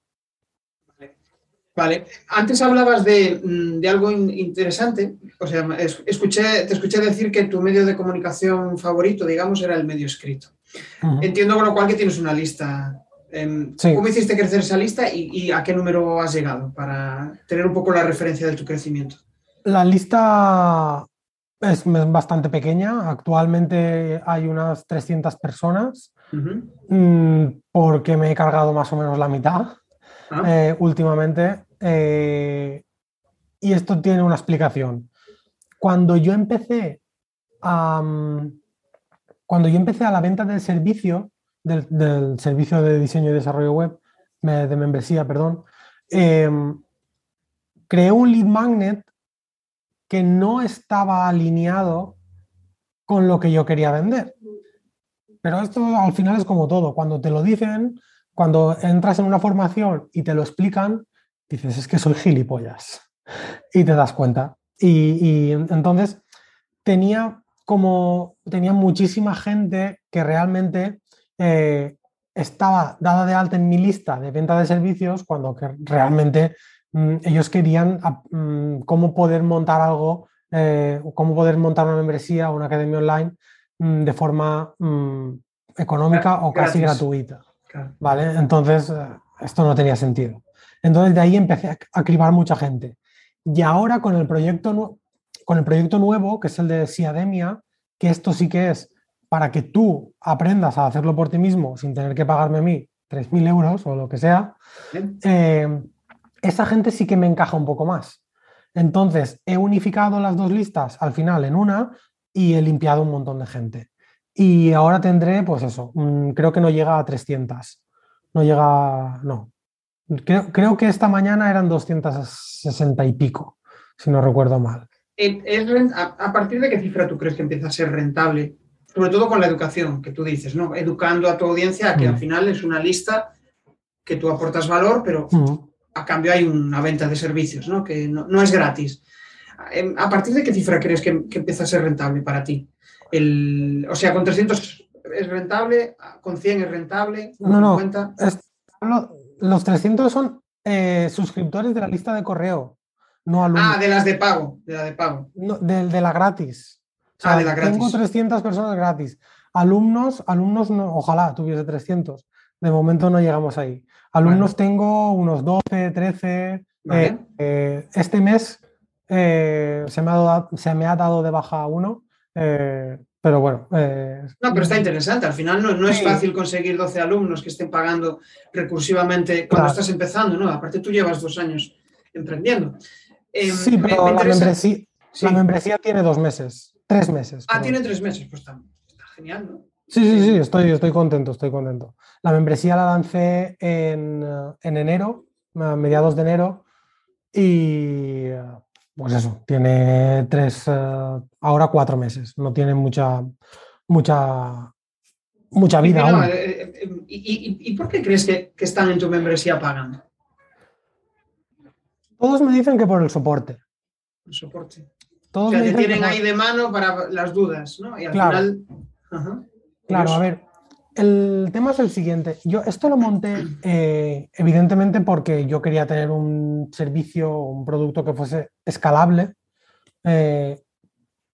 Vale, antes hablabas de, mm, algo interesante, o sea, escuché, te escuché decir que tu medio de comunicación favorito, digamos, era el medio escrito. Entiendo con lo cual que tienes una lista Em, ¿Cómo hiciste crecer esa lista y, a qué número has llegado para tener un poco la referencia de tu crecimiento? La lista es bastante pequeña. Actualmente hay unas 300 personas. Mm, porque me he cargado más o menos la mitad eh, últimamente. Eh, y esto tiene una explicación. Cuando yo empecé a, cuando yo empecé a la venta del servicio, del, servicio de diseño y desarrollo web, de membresía, perdón, em, creé un lead magnet que no estaba alineado con lo que yo quería vender. Pero esto al final es como todo. Cuando te lo dicen, cuando entras en una formación y te lo explican, dices, es que soy gilipollas. Y te das cuenta. Y, entonces tenía como, tenía muchísima gente que realmente eh, estaba dada de alta en mi lista de venta de servicios cuando que realmente mm, ellos querían mm, cómo poder montar algo, eh, cómo poder montar una membresía o una academia online mm, de forma económica o casi gratuita. ¿Vale? Entonces, eh, esto no tenía sentido. Entonces, de ahí empecé a cribar mucha gente. Y ahora con el proyecto, con el proyecto nuevo, que es el de Siademia, que esto sí que es para que tú aprendas a hacerlo por ti mismo sin tener que pagarme a mí 3.000 euros o lo que sea, eh, esa gente sí que me encaja un poco más. Entonces, he unificado las dos listas al final en una y he limpiado un montón de gente. Y ahora tendré, pues eso, mm, creo que no llega a 300. No llega, no. Creo, que esta mañana eran 260 y pico, si no recuerdo mal. ¿A partir de qué cifra tú crees que empieza a ser rentable? Sobre todo con la educación, que tú dices, ¿no? Educando a tu audiencia, que al mm. final es una lista que tú aportas valor, pero mm. a cambio hay una venta de servicios, ¿no? Que no, es gratis. Em, ¿A partir de qué cifra crees que, que empieza a ser rentable para ti? El, o sea, con 300 es rentable, con 100 es rentable. No, no. los 300 son eh, suscriptores de la lista de correo, no alumnos. Ah, de las de pago, de la de pago. de, la gratis. ah, de la gratis. Tengo 300 personas gratis. Alumnos, alumnos no, ojalá tuviese 300. De momento no llegamos ahí. Alumnos tengo unos 12, 13. Eh, eh, este mes se, me ha dado, se me ha dado de baja uno eh, pero bueno. Eh, no, pero está interesante. Al final no, es fácil conseguir 12 alumnos que estén pagando recursivamente cuando estás empezando, ¿no? Aparte tú llevas dos años emprendiendo. Em, sí, pero la, membresía, tiene dos meses, tres meses. Ah, tiene tres meses, pues está, genial, ¿no? Sí, sí, sí, estoy, estoy contento, estoy contento. La membresía la lancé en, en enero, a mediados de enero, y pues eso, tiene tres, eh, ahora cuatro meses, no tiene mucha, mucha, mucha vida. Eh, eh, ¿y, por qué crees que, están en tu membresía pagando? Todos me dicen que por el soporte. El soporte. Todos o sea, te tienen ahí de mano para las dudas, ¿no? Y al claro. final. Claro, a ver, el tema es el siguiente. Yo esto lo monté eh, evidentemente porque yo quería tener un servicio, un producto que fuese escalable, eh,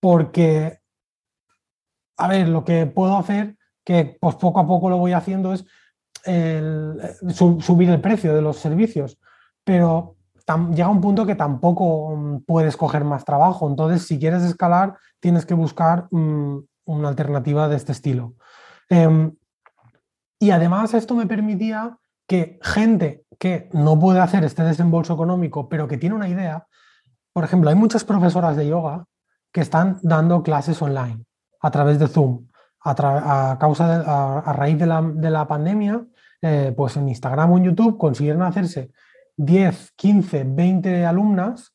porque, a ver, lo que puedo hacer, que pues poco a poco lo voy haciendo, es subir el precio de los servicios, pero llega un punto que tampoco mm, puedes coger más trabajo. Entonces, si quieres escalar, tienes que buscar mm, una alternativa de este estilo. Em, y además esto me permitía que gente que no puede hacer este desembolso económico, pero que tiene una idea, por ejemplo, hay muchas profesoras de yoga que están dando clases online a través de Zoom. A, causa a, raíz de la, pandemia, eh, pues en Instagram o en YouTube consiguieron hacerse 10, 15, 20 alumnas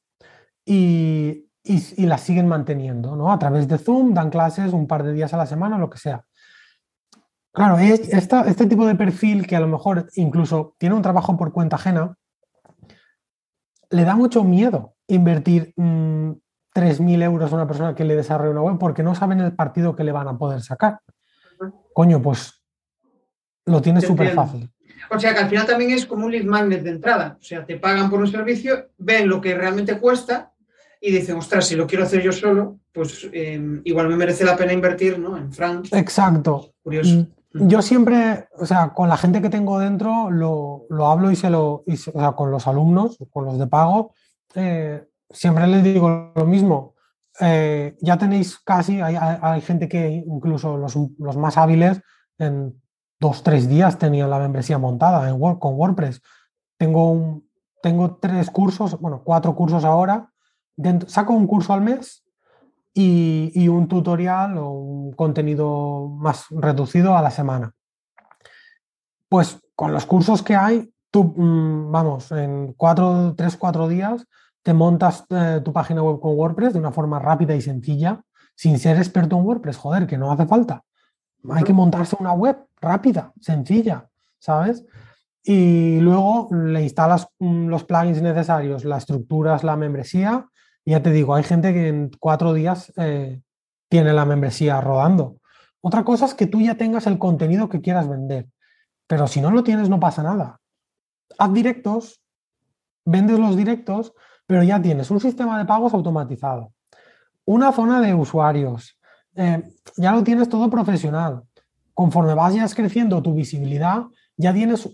y, y, las siguen manteniendo, ¿no? A través de Zoom dan clases un par de días a la semana, lo que sea. Claro, este tipo de perfil que a lo mejor incluso tiene un trabajo por cuenta ajena, le da mucho miedo invertir 3.000 mm, euros a una persona que le desarrolle una web porque no saben el partido que le van a poder sacar. Coño, pues lo tienes súper fácil. O sea que al final también es como un lead magnet de entrada. O sea, te pagan por un servicio, ven lo que realmente cuesta y dicen, ostras, si lo quiero hacer yo solo, pues eh, igual me merece la pena invertir ¿no? en Frank. Exacto. Curioso. Yo siempre, o sea, con la gente que tengo dentro lo, hablo y se lo, o sea, con los alumnos, con los de pago, eh, siempre les digo lo mismo. Eh, ya tenéis casi, hay, gente que incluso los, más hábiles en dos, tres días tenían la membresía montada en con WordPress. Tengo, un, tengo tres cursos, bueno, cuatro cursos ahora. saco un curso al mes y, un tutorial o un contenido más reducido a la semana. Pues con los cursos que hay, tú, mm, vamos, en cuatro, tres, cuatro días te montas eh, tu página web con WordPress de una forma rápida y sencilla, sin ser experto en WordPress, joder, que no hace falta. Hay que montarse una web rápida, sencilla, ¿sabes? y luego le instalas mm, los plugins necesarios, la estructuras la membresía ya te digo, hay gente que en cuatro días eh, tiene la membresía rodando. Otra cosa es que tú ya tengas el contenido que quieras vender, pero si no lo tienes no pasa nada. Haz directos, vendes los directos, pero ya tienes un sistema de pagos automatizado, una zona de usuarios, eh, ya lo tienes todo profesional. Conforme vayas creciendo tu visibilidad, ya tienes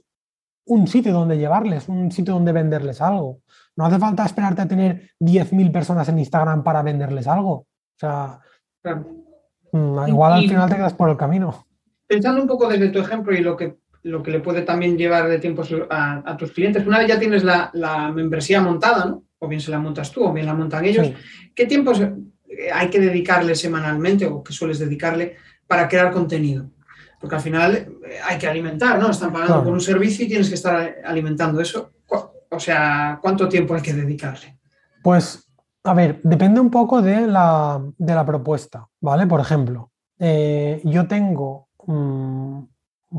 un sitio donde llevarles, un sitio donde venderles algo. No hace falta esperarte a tener 10.000 personas en Instagram para venderles algo. O sea, mm, igual al final te quedas por el camino. Pensando un poco desde tu ejemplo y lo que, lo que le puede también llevar de tiempo a, tus clientes, una vez ya tienes la, membresía montada, ¿no? o bien se la montas tú o bien la montan ellos, ¿qué tiempo hay que dedicarle semanalmente o que sueles dedicarle para crear contenido? Porque al final eh, hay que alimentar, ¿no? Están pagando por un servicio y tienes que estar alimentando eso. O sea, ¿cuánto tiempo hay que dedicarle? Pues, a ver, depende un poco de la, propuesta, ¿vale? Por ejemplo, eh, yo tengo mm,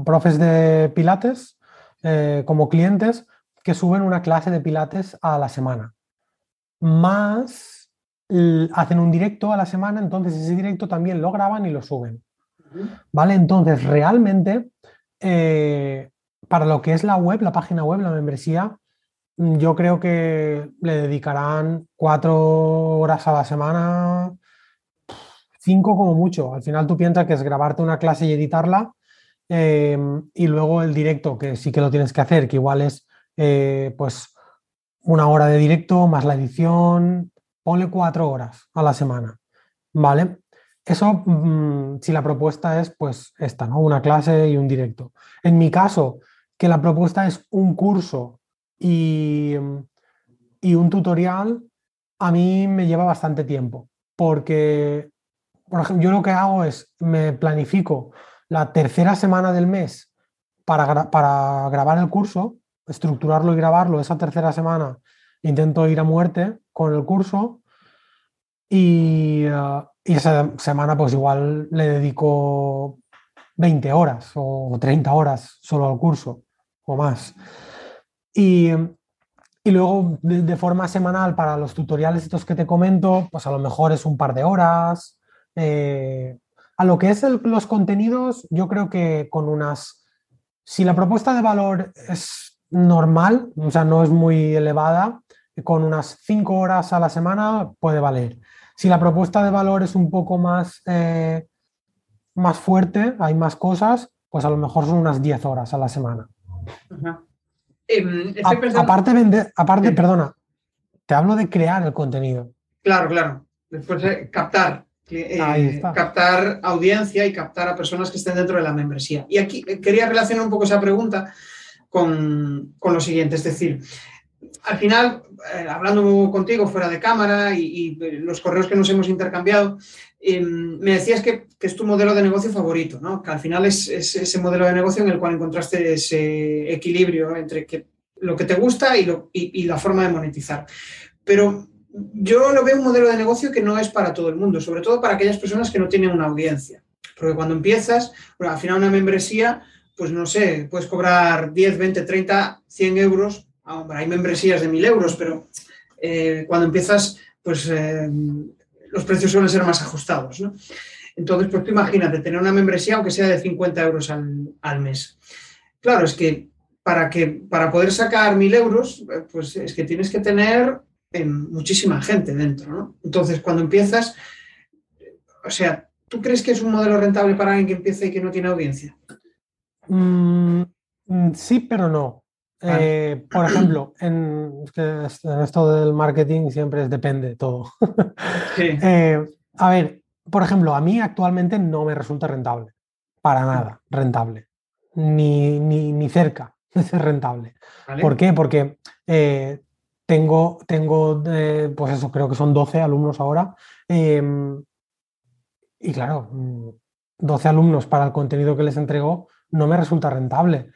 profes de Pilates eh, como clientes que suben una clase de Pilates a la semana, más hacen un directo a la semana, entonces ese directo también lo graban y lo suben. ¿Vale? Entonces, realmente, eh, para lo que es la web, la página web, la membresía, mm, yo creo que le dedicarán cuatro horas a la semana, cinco como mucho. Al final tú piensas que es grabarte una clase y editarla em, y luego el directo, que sí que lo tienes que hacer, que igual es eh, pues una hora de directo más la edición, ponle cuatro horas a la semana, ¿vale? Eso, mm, si la propuesta es pues esta, ¿no? Una clase y un directo. En mi caso, que la propuesta es un curso y, y un tutorial, a mí me lleva bastante tiempo, porque, por ejemplo, yo lo que hago es, me planifico la tercera semana del mes para, para grabar el curso, estructurarlo y grabarlo esa tercera semana, intento ir a muerte con el curso y, uh, y esa semana pues igual le dedico 20 horas o 30 horas solo al curso o más. Y, y luego de, forma semanal para los tutoriales estos que te comento, pues a lo mejor es un par de horas. Eh, a lo que es los contenidos, yo creo que con unas, si la propuesta de valor es normal, o sea, no es muy elevada, con unas 5 horas a la semana puede valer. Si la propuesta de valor es un poco más, eh, más fuerte, hay más cosas, pues a lo mejor son unas 10 horas a la semana. Em, aparte, vender, aparte, perdona, te hablo de crear el contenido. Claro, claro. Después eh, captar, eh, captar audiencia y captar a personas que estén dentro de la membresía. Y aquí quería relacionar un poco esa pregunta con, con lo siguiente, es decir, al final, eh, hablando contigo fuera de cámara y, los correos que nos hemos intercambiado, em, me decías que, es tu modelo de negocio favorito, ¿no? que al final es, ese modelo de negocio en el cual encontraste ese equilibrio entre lo que te gusta y, la forma de monetizar. Pero yo lo veo un modelo de negocio que no es para todo el mundo, sobre todo para aquellas personas que no tienen una audiencia. Porque cuando empiezas, al final una membresía, pues no sé, puedes cobrar 10, 20, 30, 100 euros Ah, hay membresías de mil euros, pero eh, cuando empiezas, pues eh, los precios suelen ser más ajustados, ¿no? Entonces, pues tú imagínate tener una membresía, aunque sea de 50 euros al, mes. Claro, es que para, que para poder sacar mil euros, pues es que tienes que tener eh, muchísima gente dentro, ¿no? Entonces, cuando empiezas, o sea, ¿tú crees que es un modelo rentable para alguien que empieza y que no tiene audiencia? Mm, mm, sí, pero no. Eh, por ejemplo, en, esto del marketing siempre es depende todo. Eh, a ver, por ejemplo, a mí actualmente no me resulta rentable. Para nada rentable. Ni, ni, cerca de ser rentable. ¿Por qué? Porque eh, tengo, tengo pues eso, creo que son 12 alumnos ahora. Em, y claro, 12 alumnos para el contenido que les entrego no me resulta rentable.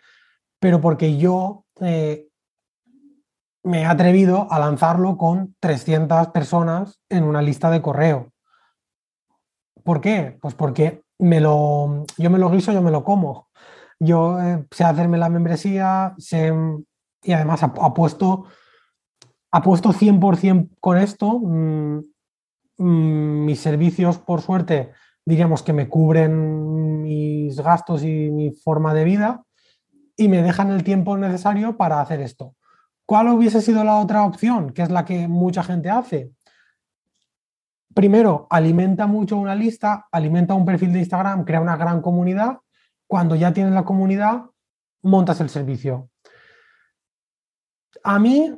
Pero porque yo eh, me he atrevido a lanzarlo con 300 personas en una lista de correo. ¿Por qué? Pues porque me lo, yo me lo guiso, yo me lo como. yo eh, sé hacerme la membresía, sé, y además apuesto, apuesto 100% con esto. Mm, mm, mis servicios, por suerte, diríamos que me cubren mis gastos y mi forma de vida y me dejan el tiempo necesario para hacer esto. ¿Cuál hubiese sido la otra opción, que es la que mucha gente hace? Primero, alimenta mucho una lista, alimenta un perfil de Instagram, crea una gran comunidad. Cuando ya tienes la comunidad, montas el servicio. A mí,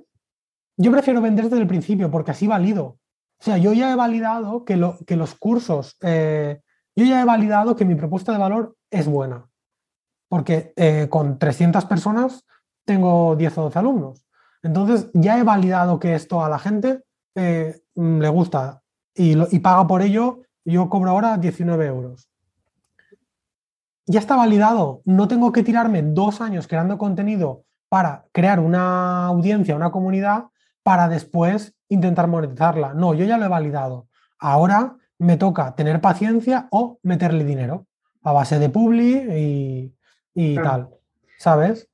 yo prefiero vender desde el principio porque así valido. O sea, yo ya he validado que, los cursos, eh, yo ya he validado que mi propuesta de valor es buena. Porque eh, con 300 personas tengo 10 o 12 alumnos. Entonces, ya he validado que esto a la gente eh, le gusta y, y paga por ello. Yo cobro ahora 19 euros. Ya está validado. No tengo que tirarme dos años creando contenido para crear una audiencia, una comunidad, para después intentar monetizarla. No, yo ya lo he validado. Ahora me toca tener paciencia o meterle dinero a base de publi y, tal, ¿sabes?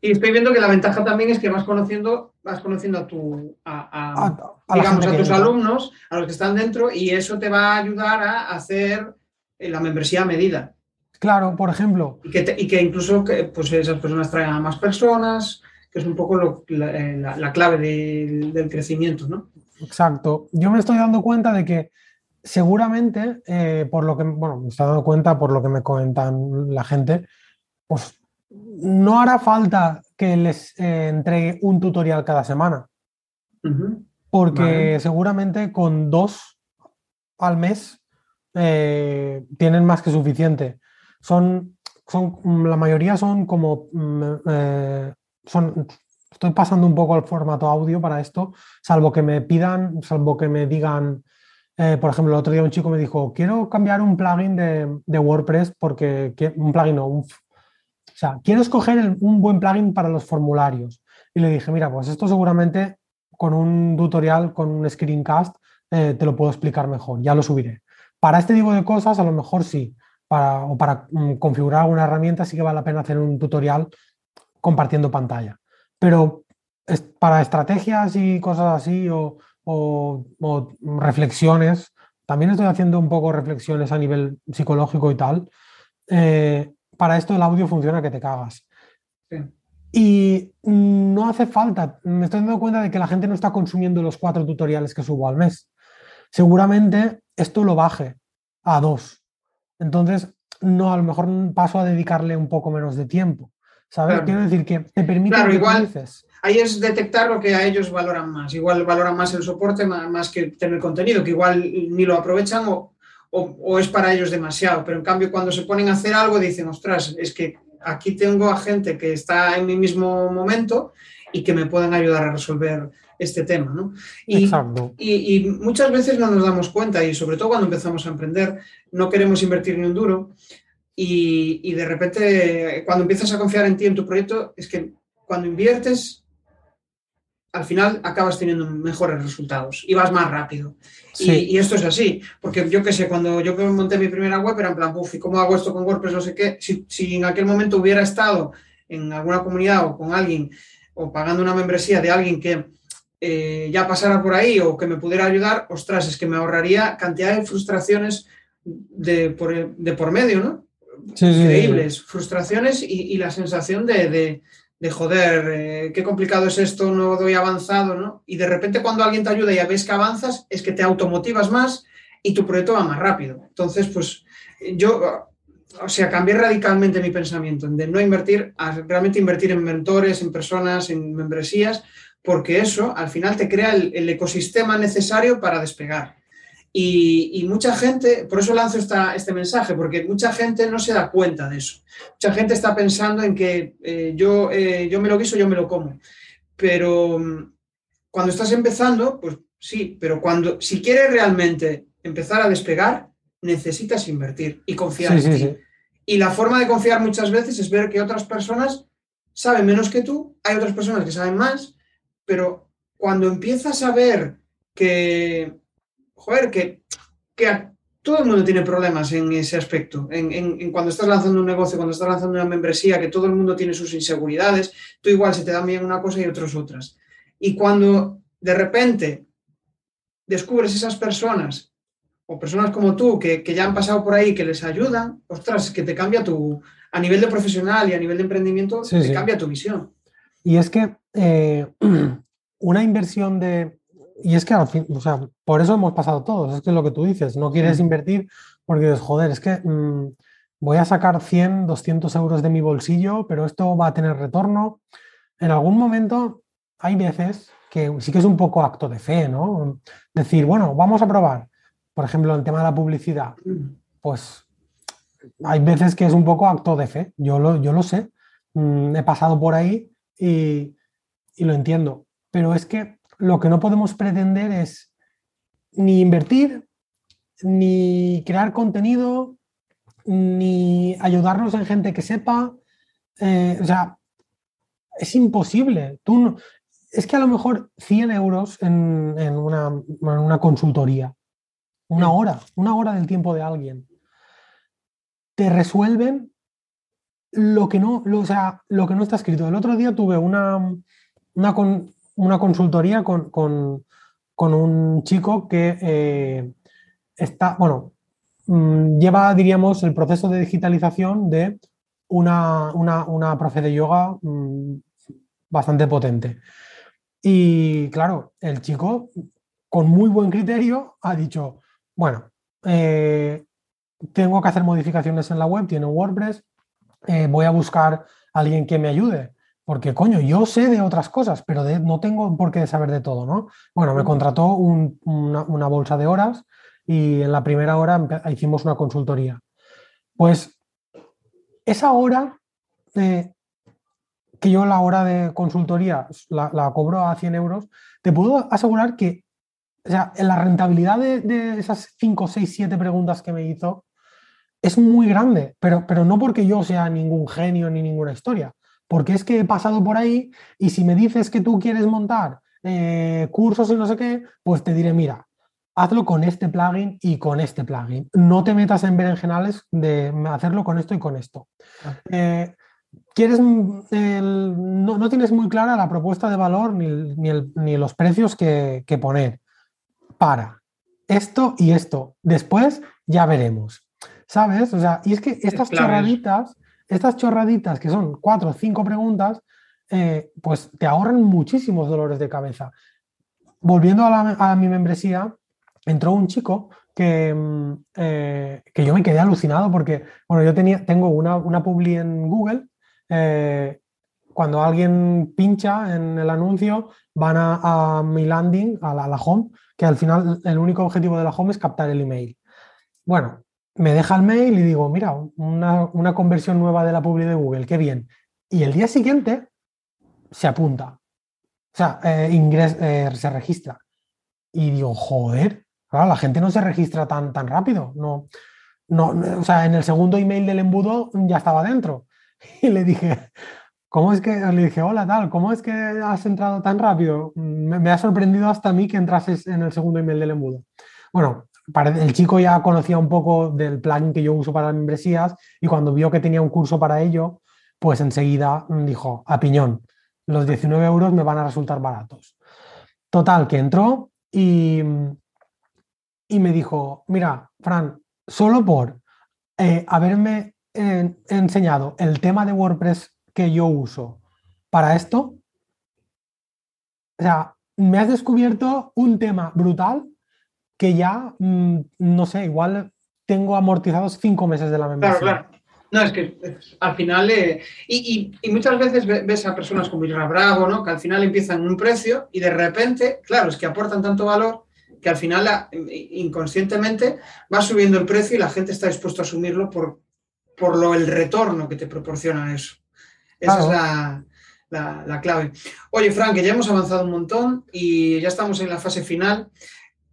Y estoy viendo que la ventaja también es que vas conociendo, vas conociendo a tu, a, digamos, a tus alumnos, a los que están dentro, y eso te va a ayudar a hacer eh, la membresía a medida. Claro, por ejemplo. Y que, incluso que, pues esas personas traigan a más personas, que es un poco eh, la, clave del crecimiento, ¿no? Exacto. Yo me estoy dando cuenta de que seguramente, eh, por lo que, bueno, me estoy dando cuenta por lo que me comentan la gente, pues no hará falta que les eh, entregue un tutorial cada semana. Porque seguramente con dos al mes eh, tienen más que suficiente. Son, son, la mayoría son como, mm, son, estoy pasando un poco al formato audio para esto, salvo que me pidan, salvo que me digan, eh, por ejemplo, el otro día un chico me dijo, quiero cambiar un plugin de, WordPress porque, un plugin no, o sea, quiero escoger un buen plugin para los formularios. Y le dije, mira, pues esto seguramente con un tutorial, con un screencast, eh, te lo puedo explicar mejor, ya lo subiré. Para este tipo de cosas, a lo mejor sí, para, o para mm, configurar alguna herramienta sí que vale la pena hacer un tutorial compartiendo pantalla. Pero para estrategias y cosas así o, o, reflexiones, también estoy haciendo un poco reflexiones a nivel psicológico y tal. Eh, para esto el audio funciona que te cagas. Y no hace falta, me estoy dando cuenta de que la gente no está consumiendo los cuatro tutoriales que subo al mes. Seguramente esto lo baje a dos. Entonces, no, a lo mejor paso a dedicarle un poco menos de tiempo. ¿Sabes? Quiero decir que te permite claro, igual, ahí es detectar lo que a ellos valoran más. Igual valoran más el soporte más, que tener contenido, que igual ni lo aprovechan o, es para ellos demasiado. Pero en cambio, cuando se ponen a hacer algo, dicen, ostras, es que aquí tengo a gente que está en mi mismo momento y que me pueden ayudar a resolver este tema. ¿no? Y, y, y, muchas veces no nos damos cuenta, y sobre todo cuando empezamos a emprender, no queremos invertir ni un duro. Y, y de repente, cuando empiezas a confiar en ti, en tu proyecto, es que cuando inviertes al final acabas teniendo mejores resultados y vas más rápido. Y, esto es así, porque yo qué sé, cuando yo monté mi primera web era en plan, uff, ¿y cómo hago esto con WordPress? No sé qué. Si, en aquel momento hubiera estado en alguna comunidad o con alguien o pagando una membresía de alguien que eh, ya pasara por ahí o que me pudiera ayudar, ostras, es que me ahorraría cantidad de frustraciones de por, medio, ¿no? Increíbles, frustraciones y, la sensación de de joder, eh, qué complicado es esto, no doy avanzado, ¿no? Y de repente cuando alguien te ayuda y ves que avanzas, es que te automotivas más y tu proyecto va más rápido. Entonces, pues yo, o sea, cambié radicalmente mi pensamiento de no invertir, a realmente invertir en mentores, en personas, en membresías, porque eso al final te crea el ecosistema necesario para despegar. Y, mucha gente, por eso lanzo esta, este mensaje, porque mucha gente no se da cuenta de eso. Mucha gente está pensando en que eh, yo, eh, yo me lo quiso, yo me lo como. Pero mm, cuando estás empezando, pues sí, pero cuando, si quieres realmente empezar a despegar, necesitas invertir y confiar en ti. Y la forma de confiar muchas veces es ver que otras personas saben menos que tú, hay otras personas que saben más, pero cuando empiezas a ver que joder, que, todo el mundo tiene problemas en ese aspecto. En, cuando estás lanzando un negocio, cuando estás lanzando una membresía, que todo el mundo tiene sus inseguridades, tú igual se te dan bien una cosa y otros otras. Y cuando de repente descubres esas personas o personas como tú que, ya han pasado por ahí, que les ayudan, ostras, que te cambia tu, a nivel de profesional y a nivel de emprendimiento, te cambia tu visión. Y es que eh, una inversión de, y es que al fin, o sea, por eso hemos pasado todos, es que es lo que tú dices, no quieres invertir porque dices, joder, es que mm, voy a sacar 100, 200 euros de mi bolsillo, pero esto va a tener retorno. En algún momento hay veces que sí que es un poco acto de fe, ¿no? Decir, bueno, vamos a probar. Por ejemplo, el tema de la publicidad, pues hay veces que es un poco acto de fe, yo lo, yo lo sé, mm, he pasado por ahí y, y lo entiendo, pero es que lo que no podemos pretender es ni invertir, ni crear contenido, ni ayudarnos en gente que sepa. Eh, o sea, es imposible. Tú es que a lo mejor 100 euros en, una, consultoría, una hora, una hora del tiempo de alguien, te resuelven lo que no, lo, sea, lo que no está escrito. El otro día tuve una, una, una consultoría con, un chico que eh, está, bueno, mm, lleva, diríamos, el proceso de digitalización de una, una, profe de yoga mm, bastante potente. Y claro, el chico, con muy buen criterio, ha dicho, bueno, eh, tengo que hacer modificaciones en la web, tiene WordPress, eh, voy a buscar a alguien que me ayude. Porque, coño, yo sé de otras cosas, pero no tengo por qué saber de todo, ¿no? Bueno, me contrató una, bolsa de horas y en la primera hora hicimos una consultoría. Pues esa hora, que yo la hora de consultoría la, cobro a 100 euros, te puedo asegurar que o sea, la rentabilidad de, esas 5, 6, 7 preguntas que me hizo es muy grande, pero, pero no porque yo sea ningún genio ni ninguna historia, porque es que he pasado por ahí y si me dices que tú quieres montar eh, cursos y no sé qué, pues te diré, mira, hazlo con este plugin y con este plugin. No te metas en berenjenales de hacerlo con esto y con esto. Ah. Eh, quieres no, tienes muy clara la propuesta de valor ni, los precios que, poner. Para esto y esto. Después ya veremos. ¿Sabes? O sea, y es que estas chorraditas estas chorraditas, que son cuatro o cinco preguntas, eh, pues te ahorran muchísimos dolores de cabeza. Volviendo a, mi membresía, entró un chico que, mm, eh, que, yo me quedé alucinado porque, bueno, yo tenía, tengo una, una publi en Google. Eh, cuando alguien pincha en el anuncio, van a, mi landing, a la, a la, home, que al final el único objetivo de la home es captar el email. Bueno, me deja el mail y digo, mira, una, conversión nueva de la publi de Google, qué bien. Y el día siguiente se apunta. O sea, eh, eh, se registra. Y digo, joder, la gente no se registra tan, tan rápido. No, no, o sea, en el segundo email del embudo ya estaba dentro. Y le dije, ¿cómo es que? Le dije, hola, tal, ¿cómo es que has entrado tan rápido? Me, me ha sorprendido hasta mí que entrases en el segundo email del embudo. Bueno, el chico ya conocía un poco del plugin que yo uso para las membresías y cuando vio que tenía un curso para ello, pues enseguida dijo, a piñón, los 19 euros me van a resultar baratos. Total, que entró y, y me dijo, mira, Fran, solo por eh, haberme eh, enseñado el tema de WordPress que yo uso para esto, o sea, me has descubierto un tema brutal que ya, mm, no sé, igual tengo amortizados cinco meses de la membresía. Claro, claro. No, es que al final, eh, y, muchas veces ves a personas como Isra Bravo, ¿no? que al final empiezan un precio y de repente, claro, es que aportan tanto valor que al final inconscientemente va subiendo el precio y la gente está dispuesta a asumirlo por, por lo, el retorno que te proporciona eso. Esa es la, la, la, clave. Oye, Frank, ya hemos avanzado un montón y ya estamos en la fase final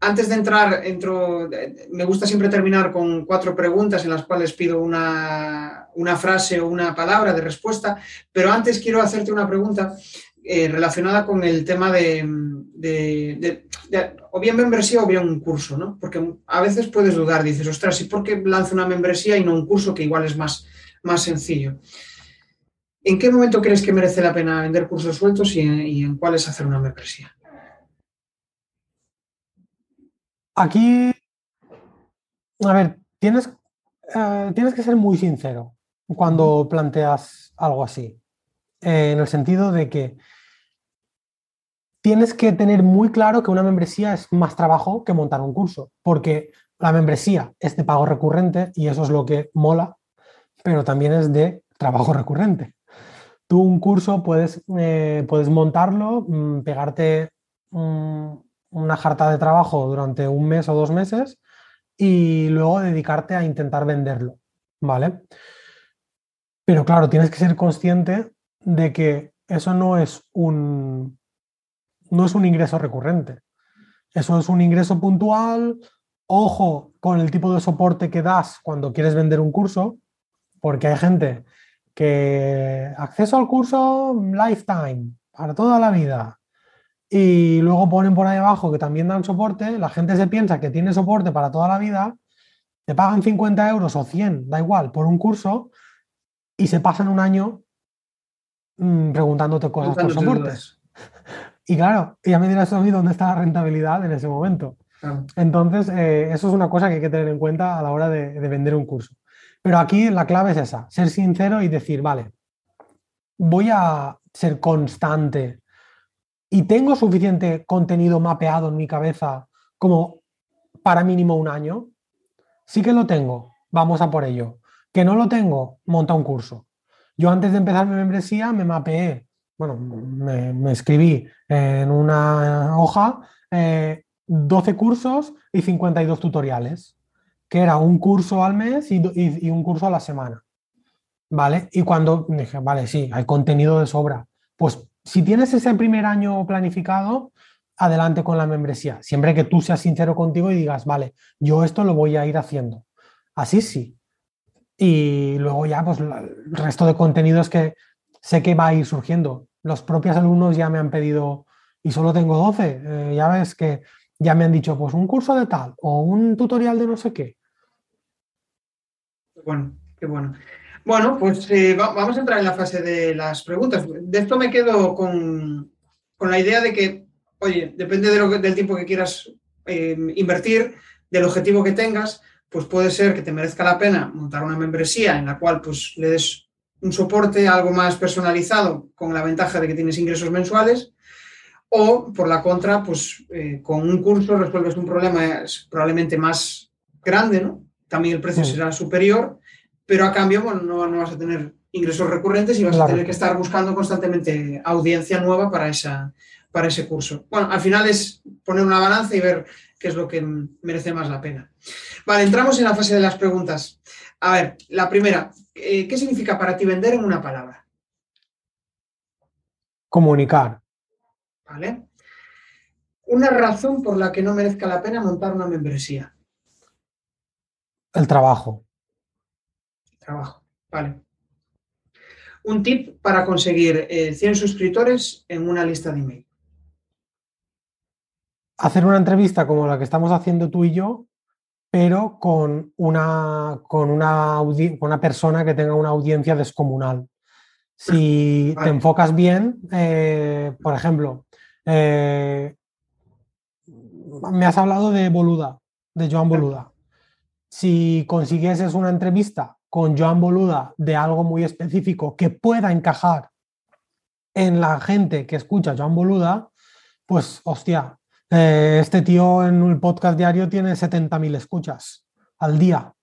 antes de entrar, entro, me gusta siempre terminar con cuatro preguntas en las cuales pido una, frase o una palabra de respuesta, pero antes quiero hacerte una pregunta. eh, relacionada con el tema de, o bien membresía o bien un curso, ¿no? Porque a veces puedes dudar, dices, ostras, ¿y por qué lanzo una membresía y no un curso que igual es más, más sencillo? ¿En qué momento crees que merece la pena vender cursos sueltos y, y en cuál es hacer una membresía? Aquí, a ver, tienes, eh, tienes que ser muy sincero cuando planteas algo así, eh, en el sentido de que tienes que tener muy claro que una membresía es más trabajo que montar un curso, porque la membresía es de pago recurrente y eso es lo que mola, pero también es de trabajo recurrente. Tú un curso puedes, eh, puedes montarlo, mm, pegarte una jarta de trabajo durante un mes o dos meses y luego dedicarte a intentar venderlo, ¿vale? Pero claro, tienes que ser consciente de que eso no es un, no es un ingreso recurrente. Eso es un ingreso puntual. Ojo con el tipo de soporte que das cuando quieres vender un curso, porque hay gente que acceso al curso lifetime, para toda la vida y luego ponen por ahí abajo que también dan soporte, la gente se piensa que tiene soporte para toda la vida, te pagan 50 euros o 100, da igual, por un curso y se pasan un año mm, preguntándote cosas por soportes. Y claro, ya me dirás a mí dónde está la rentabilidad en ese momento. Entonces, eh, eso es una cosa que hay que tener en cuenta a la hora de vender un curso. Pero aquí la clave es esa, ser sincero y decir, vale, voy a ser constante y tengo suficiente contenido mapeado en mi cabeza como para mínimo un año, sí que lo tengo, vamos a por ello. Que no lo tengo, monta un curso. Yo antes de empezar mi membresía me mapeé, bueno, me, escribí en una hoja 12 eh, cursos y 52 tutoriales, que era un curso al mes y, y un curso a la semana. ¿Vale? Y cuando dije, vale, sí, hay contenido de sobra, pues si tienes ese primer año planificado, adelante con la membresía. Siempre que tú seas sincero contigo y digas, vale, yo esto lo voy a ir haciendo. Así sí. Y luego ya, pues el resto de contenidos que sé que va a ir surgiendo. Los propios alumnos ya me han pedido, y solo tengo 12, eh, ya ves que ya me han dicho, pues un curso de tal o un tutorial de no sé qué. Bueno, qué bueno. Bueno, pues eh, vamos a entrar en la fase de las preguntas. De esto me quedo con, la idea de que, oye, depende de lo del tiempo que quieras eh, invertir, del objetivo que tengas, pues puede ser que te merezca la pena montar una membresía en la cual pues le des un soporte algo más personalizado con la ventaja de que tienes ingresos mensuales o por la contra, pues eh, con un curso resuelves un problema probablemente más grande, ¿no? También el precio será superior pero a cambio no, vas a tener ingresos recurrentes y vas a tener que estar buscando constantemente audiencia nueva para, esa, para ese curso. Bueno, al final es poner una balanza y ver qué es lo que merece más la pena. Vale, entramos en la fase de las preguntas. A ver, la primera, eh, ¿qué significa para ti vender en una palabra? Comunicar. Vale. Una razón por la que no merezca la pena montar una membresía. El trabajo trabajo. Vale. Un tip para conseguir 100 eh, suscriptores en una lista de email. Hacer una entrevista como la que estamos haciendo tú y yo, pero con una, con una, una persona que tenga una audiencia descomunal. Si te enfocas bien, eh, por ejemplo, eh, me has hablado de Boluda, de Joan Boluda. Si consiguieses una entrevista con Joan Boluda de algo muy específico que pueda encajar en la gente que escucha Joan Boluda, pues hostia, eh, este tío en un podcast diario tiene 70.000 escuchas al día.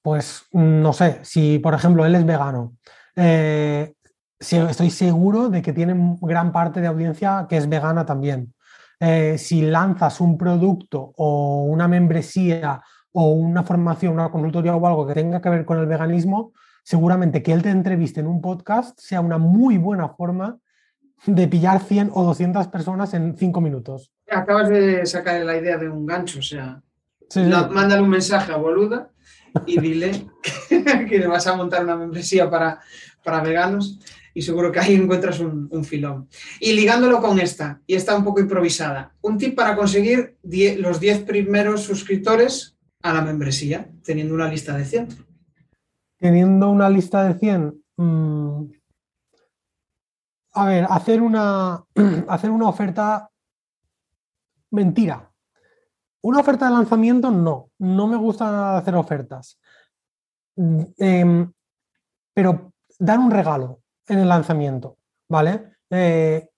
Pues no sé, si por ejemplo él es vegano, eh, estoy seguro de que tiene gran parte de audiencia que es vegana también. Eh, si lanzas un producto o una membresía o una formación, una consultoría o algo que tenga que ver con el veganismo, seguramente que él te entreviste en un podcast sea una muy buena forma de pillar 100 o 200 personas en 5 minutos. Acabas de sacar la idea de un gancho, o sea, mándale un mensaje a Boluda y dile que, le vas a montar una membresía para, para veganos y seguro que ahí encuentras un, filón. Y ligándolo con esta, y está un poco improvisada, un tip para conseguir los 10 primeros suscriptores a la membresía, teniendo una lista de 100. Teniendo una lista de 100, mm, a ver, hacer una, hacer una oferta mentira. Una oferta de lanzamiento, no. No me gusta hacer ofertas. Mm, em, pero dar un regalo en el lanzamiento, ¿vale? Eh,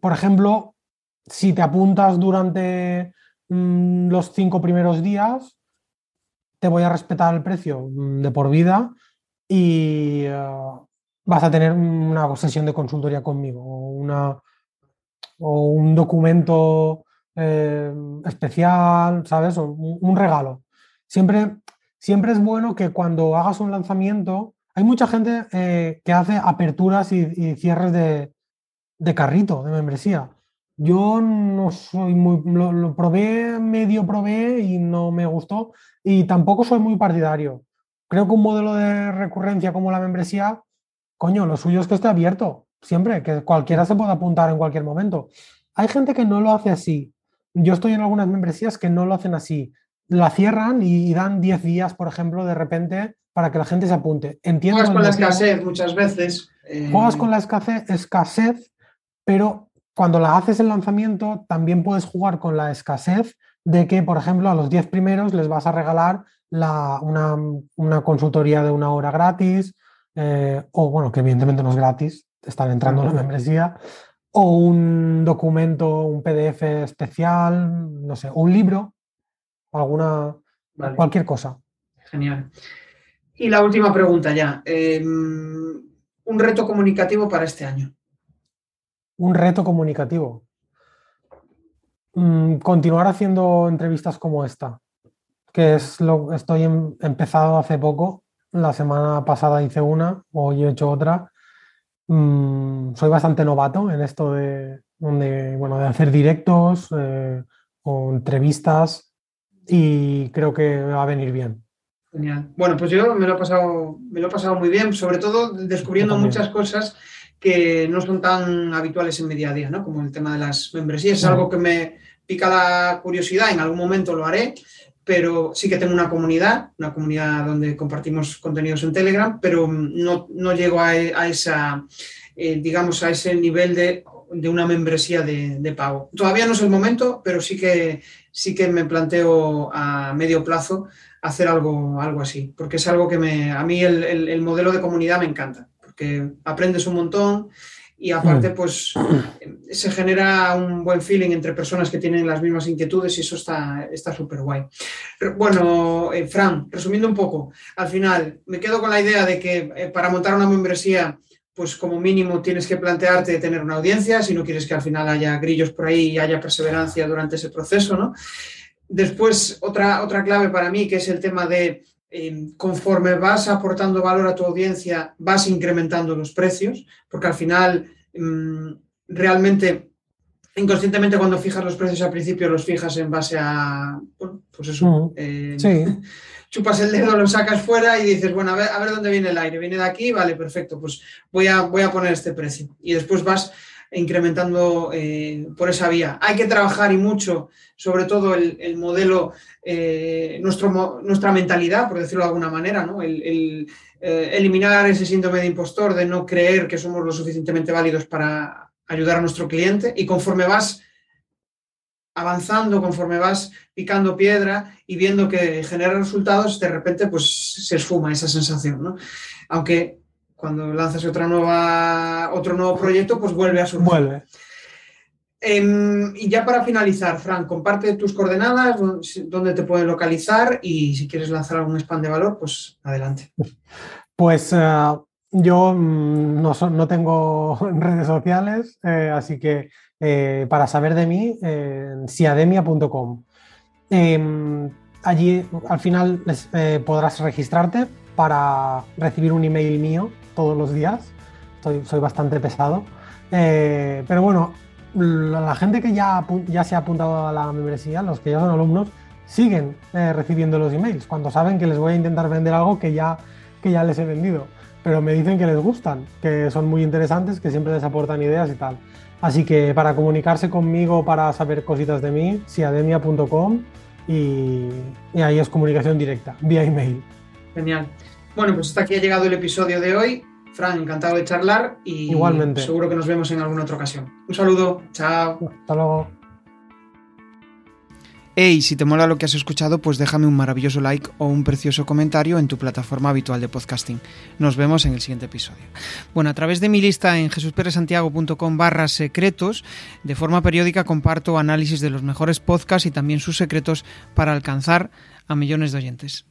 por ejemplo, si te apuntas durante mm, los cinco primeros días, te voy a respetar el precio mm, de por vida y eh, vas a tener una sesión de consultoría conmigo una, o un documento eh, especial, ¿sabes? O un, regalo. Siempre, siempre es bueno que cuando hagas un lanzamiento, hay mucha gente eh, que hace aperturas y, cierres de, de, carrito, de membresía. Yo no soy muy, lo, probé, medio probé y no me gustó y tampoco soy muy partidario. Creo que un modelo de recurrencia como la membresía, coño, lo suyo es que esté abierto siempre, que cualquiera se pueda apuntar en cualquier momento. Hay gente que no lo hace así. Yo estoy en algunas membresías que no lo hacen así. La cierran y dan 10 días, por ejemplo, de repente para que la gente se apunte. Entiendo Juegas con la escasez muchas veces. Eh, Juegas con la escasez, escasez, pero cuando la haces el lanzamiento, también puedes jugar con la escasez de que, por ejemplo, a los 10 primeros les vas a regalar una, consultoría de una hora gratis, eh, o bueno, que evidentemente no es gratis, están entrando en la membresía, o un documento, un PDF especial, no sé, o un libro, alguna, cualquier cosa. Genial. Y la última pregunta ya. Em, un reto comunicativo para este año. Un reto comunicativo. Mm, continuar haciendo entrevistas como esta, que es lo que estoy empezado hace poco. La semana pasada hice una, hoy he hecho otra Mm, soy bastante novato en esto de, bueno, de hacer directos eh, o entrevistas y creo que va a venir bien. Genial. Bueno, pues yo me lo he pasado, me lo he pasado muy bien, sobre todo descubriendo muchas cosas que no son tan habituales en mi día a día, ¿no? Como el tema de las membresías. Es algo que me pica la curiosidad, en algún momento lo haré, pero sí que tengo una comunidad, una comunidad donde compartimos contenidos en Telegram, pero no, llego a, esa, eh, digamos, a ese nivel de, una membresía de, pago. Todavía no es el momento, pero sí que, sí que me planteo a medio plazo hacer algo, algo así, porque es algo que me, a mí el modelo de comunidad me encanta, porque aprendes un montón y aparte mm. pues se genera un buen feeling entre personas que tienen las mismas inquietudes y eso está súper guay. Bueno, eh, Fran, resumiendo un poco, al final me quedo con la idea de que eh, para montar una membresía pues como mínimo tienes que plantearte tener una audiencia, si no quieres que al final haya grillos por ahí y haya perseverancia durante ese proceso, ¿no? Después, otra, otra clave para mí, que es el tema de conforme vas aportando valor a tu audiencia, vas incrementando los precios, porque al final mm, realmente inconscientemente cuando fijas los precios al principio los fijas en base a, pues eso, eh, chupas el dedo, lo sacas fuera y dices, bueno, a ver, a ver dónde viene el aire, viene de aquí, vale, perfecto, pues voy a, voy a poner este precio. Y después vas incrementando eh, por esa vía. Hay que trabajar y mucho, sobre todo el, modelo, eh, nuestra mentalidad, por decirlo de alguna manera, ¿no? el, eh, eliminar ese síndrome de impostor, de no creer que somos lo suficientemente válidos para ayudar a nuestro cliente y conforme vas avanzando, conforme vas picando piedra y viendo que genera resultados, de repente pues se esfuma esa sensación, ¿no? Aunque cuando lanzas otra nueva, otro nuevo proyecto, pues vuelve a surgir. Vuelve. Em, y ya para finalizar, Fran, comparte tus coordenadas, dónde te pueden localizar y si quieres lanzar algún spam de valor, pues adelante. Pues eh, yo mm, no, tengo redes sociales, eh, así que eh, para saber de mí, siademia.com. Em, allí al final podrás registrarte para recibir un email mío todos los días. soy bastante pesado. Eh, pero bueno, la gente que ya, ya se ha apuntado a la membresía, los que ya son alumnos, siguen eh, recibiendo los emails cuando saben que les voy a intentar vender algo que ya, que ya les he vendido. pero me dicen que les gustan, que son muy interesantes, que siempre les aportan ideas y tal. Así que para comunicarse conmigo, para saber cositas de mí, siademia.com y, y ahí es comunicación directa, vía email. Genial. Bueno, pues hasta aquí ha llegado el episodio de hoy. Fran, encantado de charlar y Igualmente. seguro que nos vemos en alguna otra ocasión. Un saludo, chao. Hasta luego. Hey, si te mola lo que has escuchado, pues déjame un maravilloso like o un precioso comentario en tu plataforma habitual de podcasting. Nos vemos en el siguiente episodio. Bueno, a través de mi lista en jesusperesantiago.com barra secretos, de forma periódica comparto análisis de los mejores podcasts y también sus secretos para alcanzar a millones de oyentes.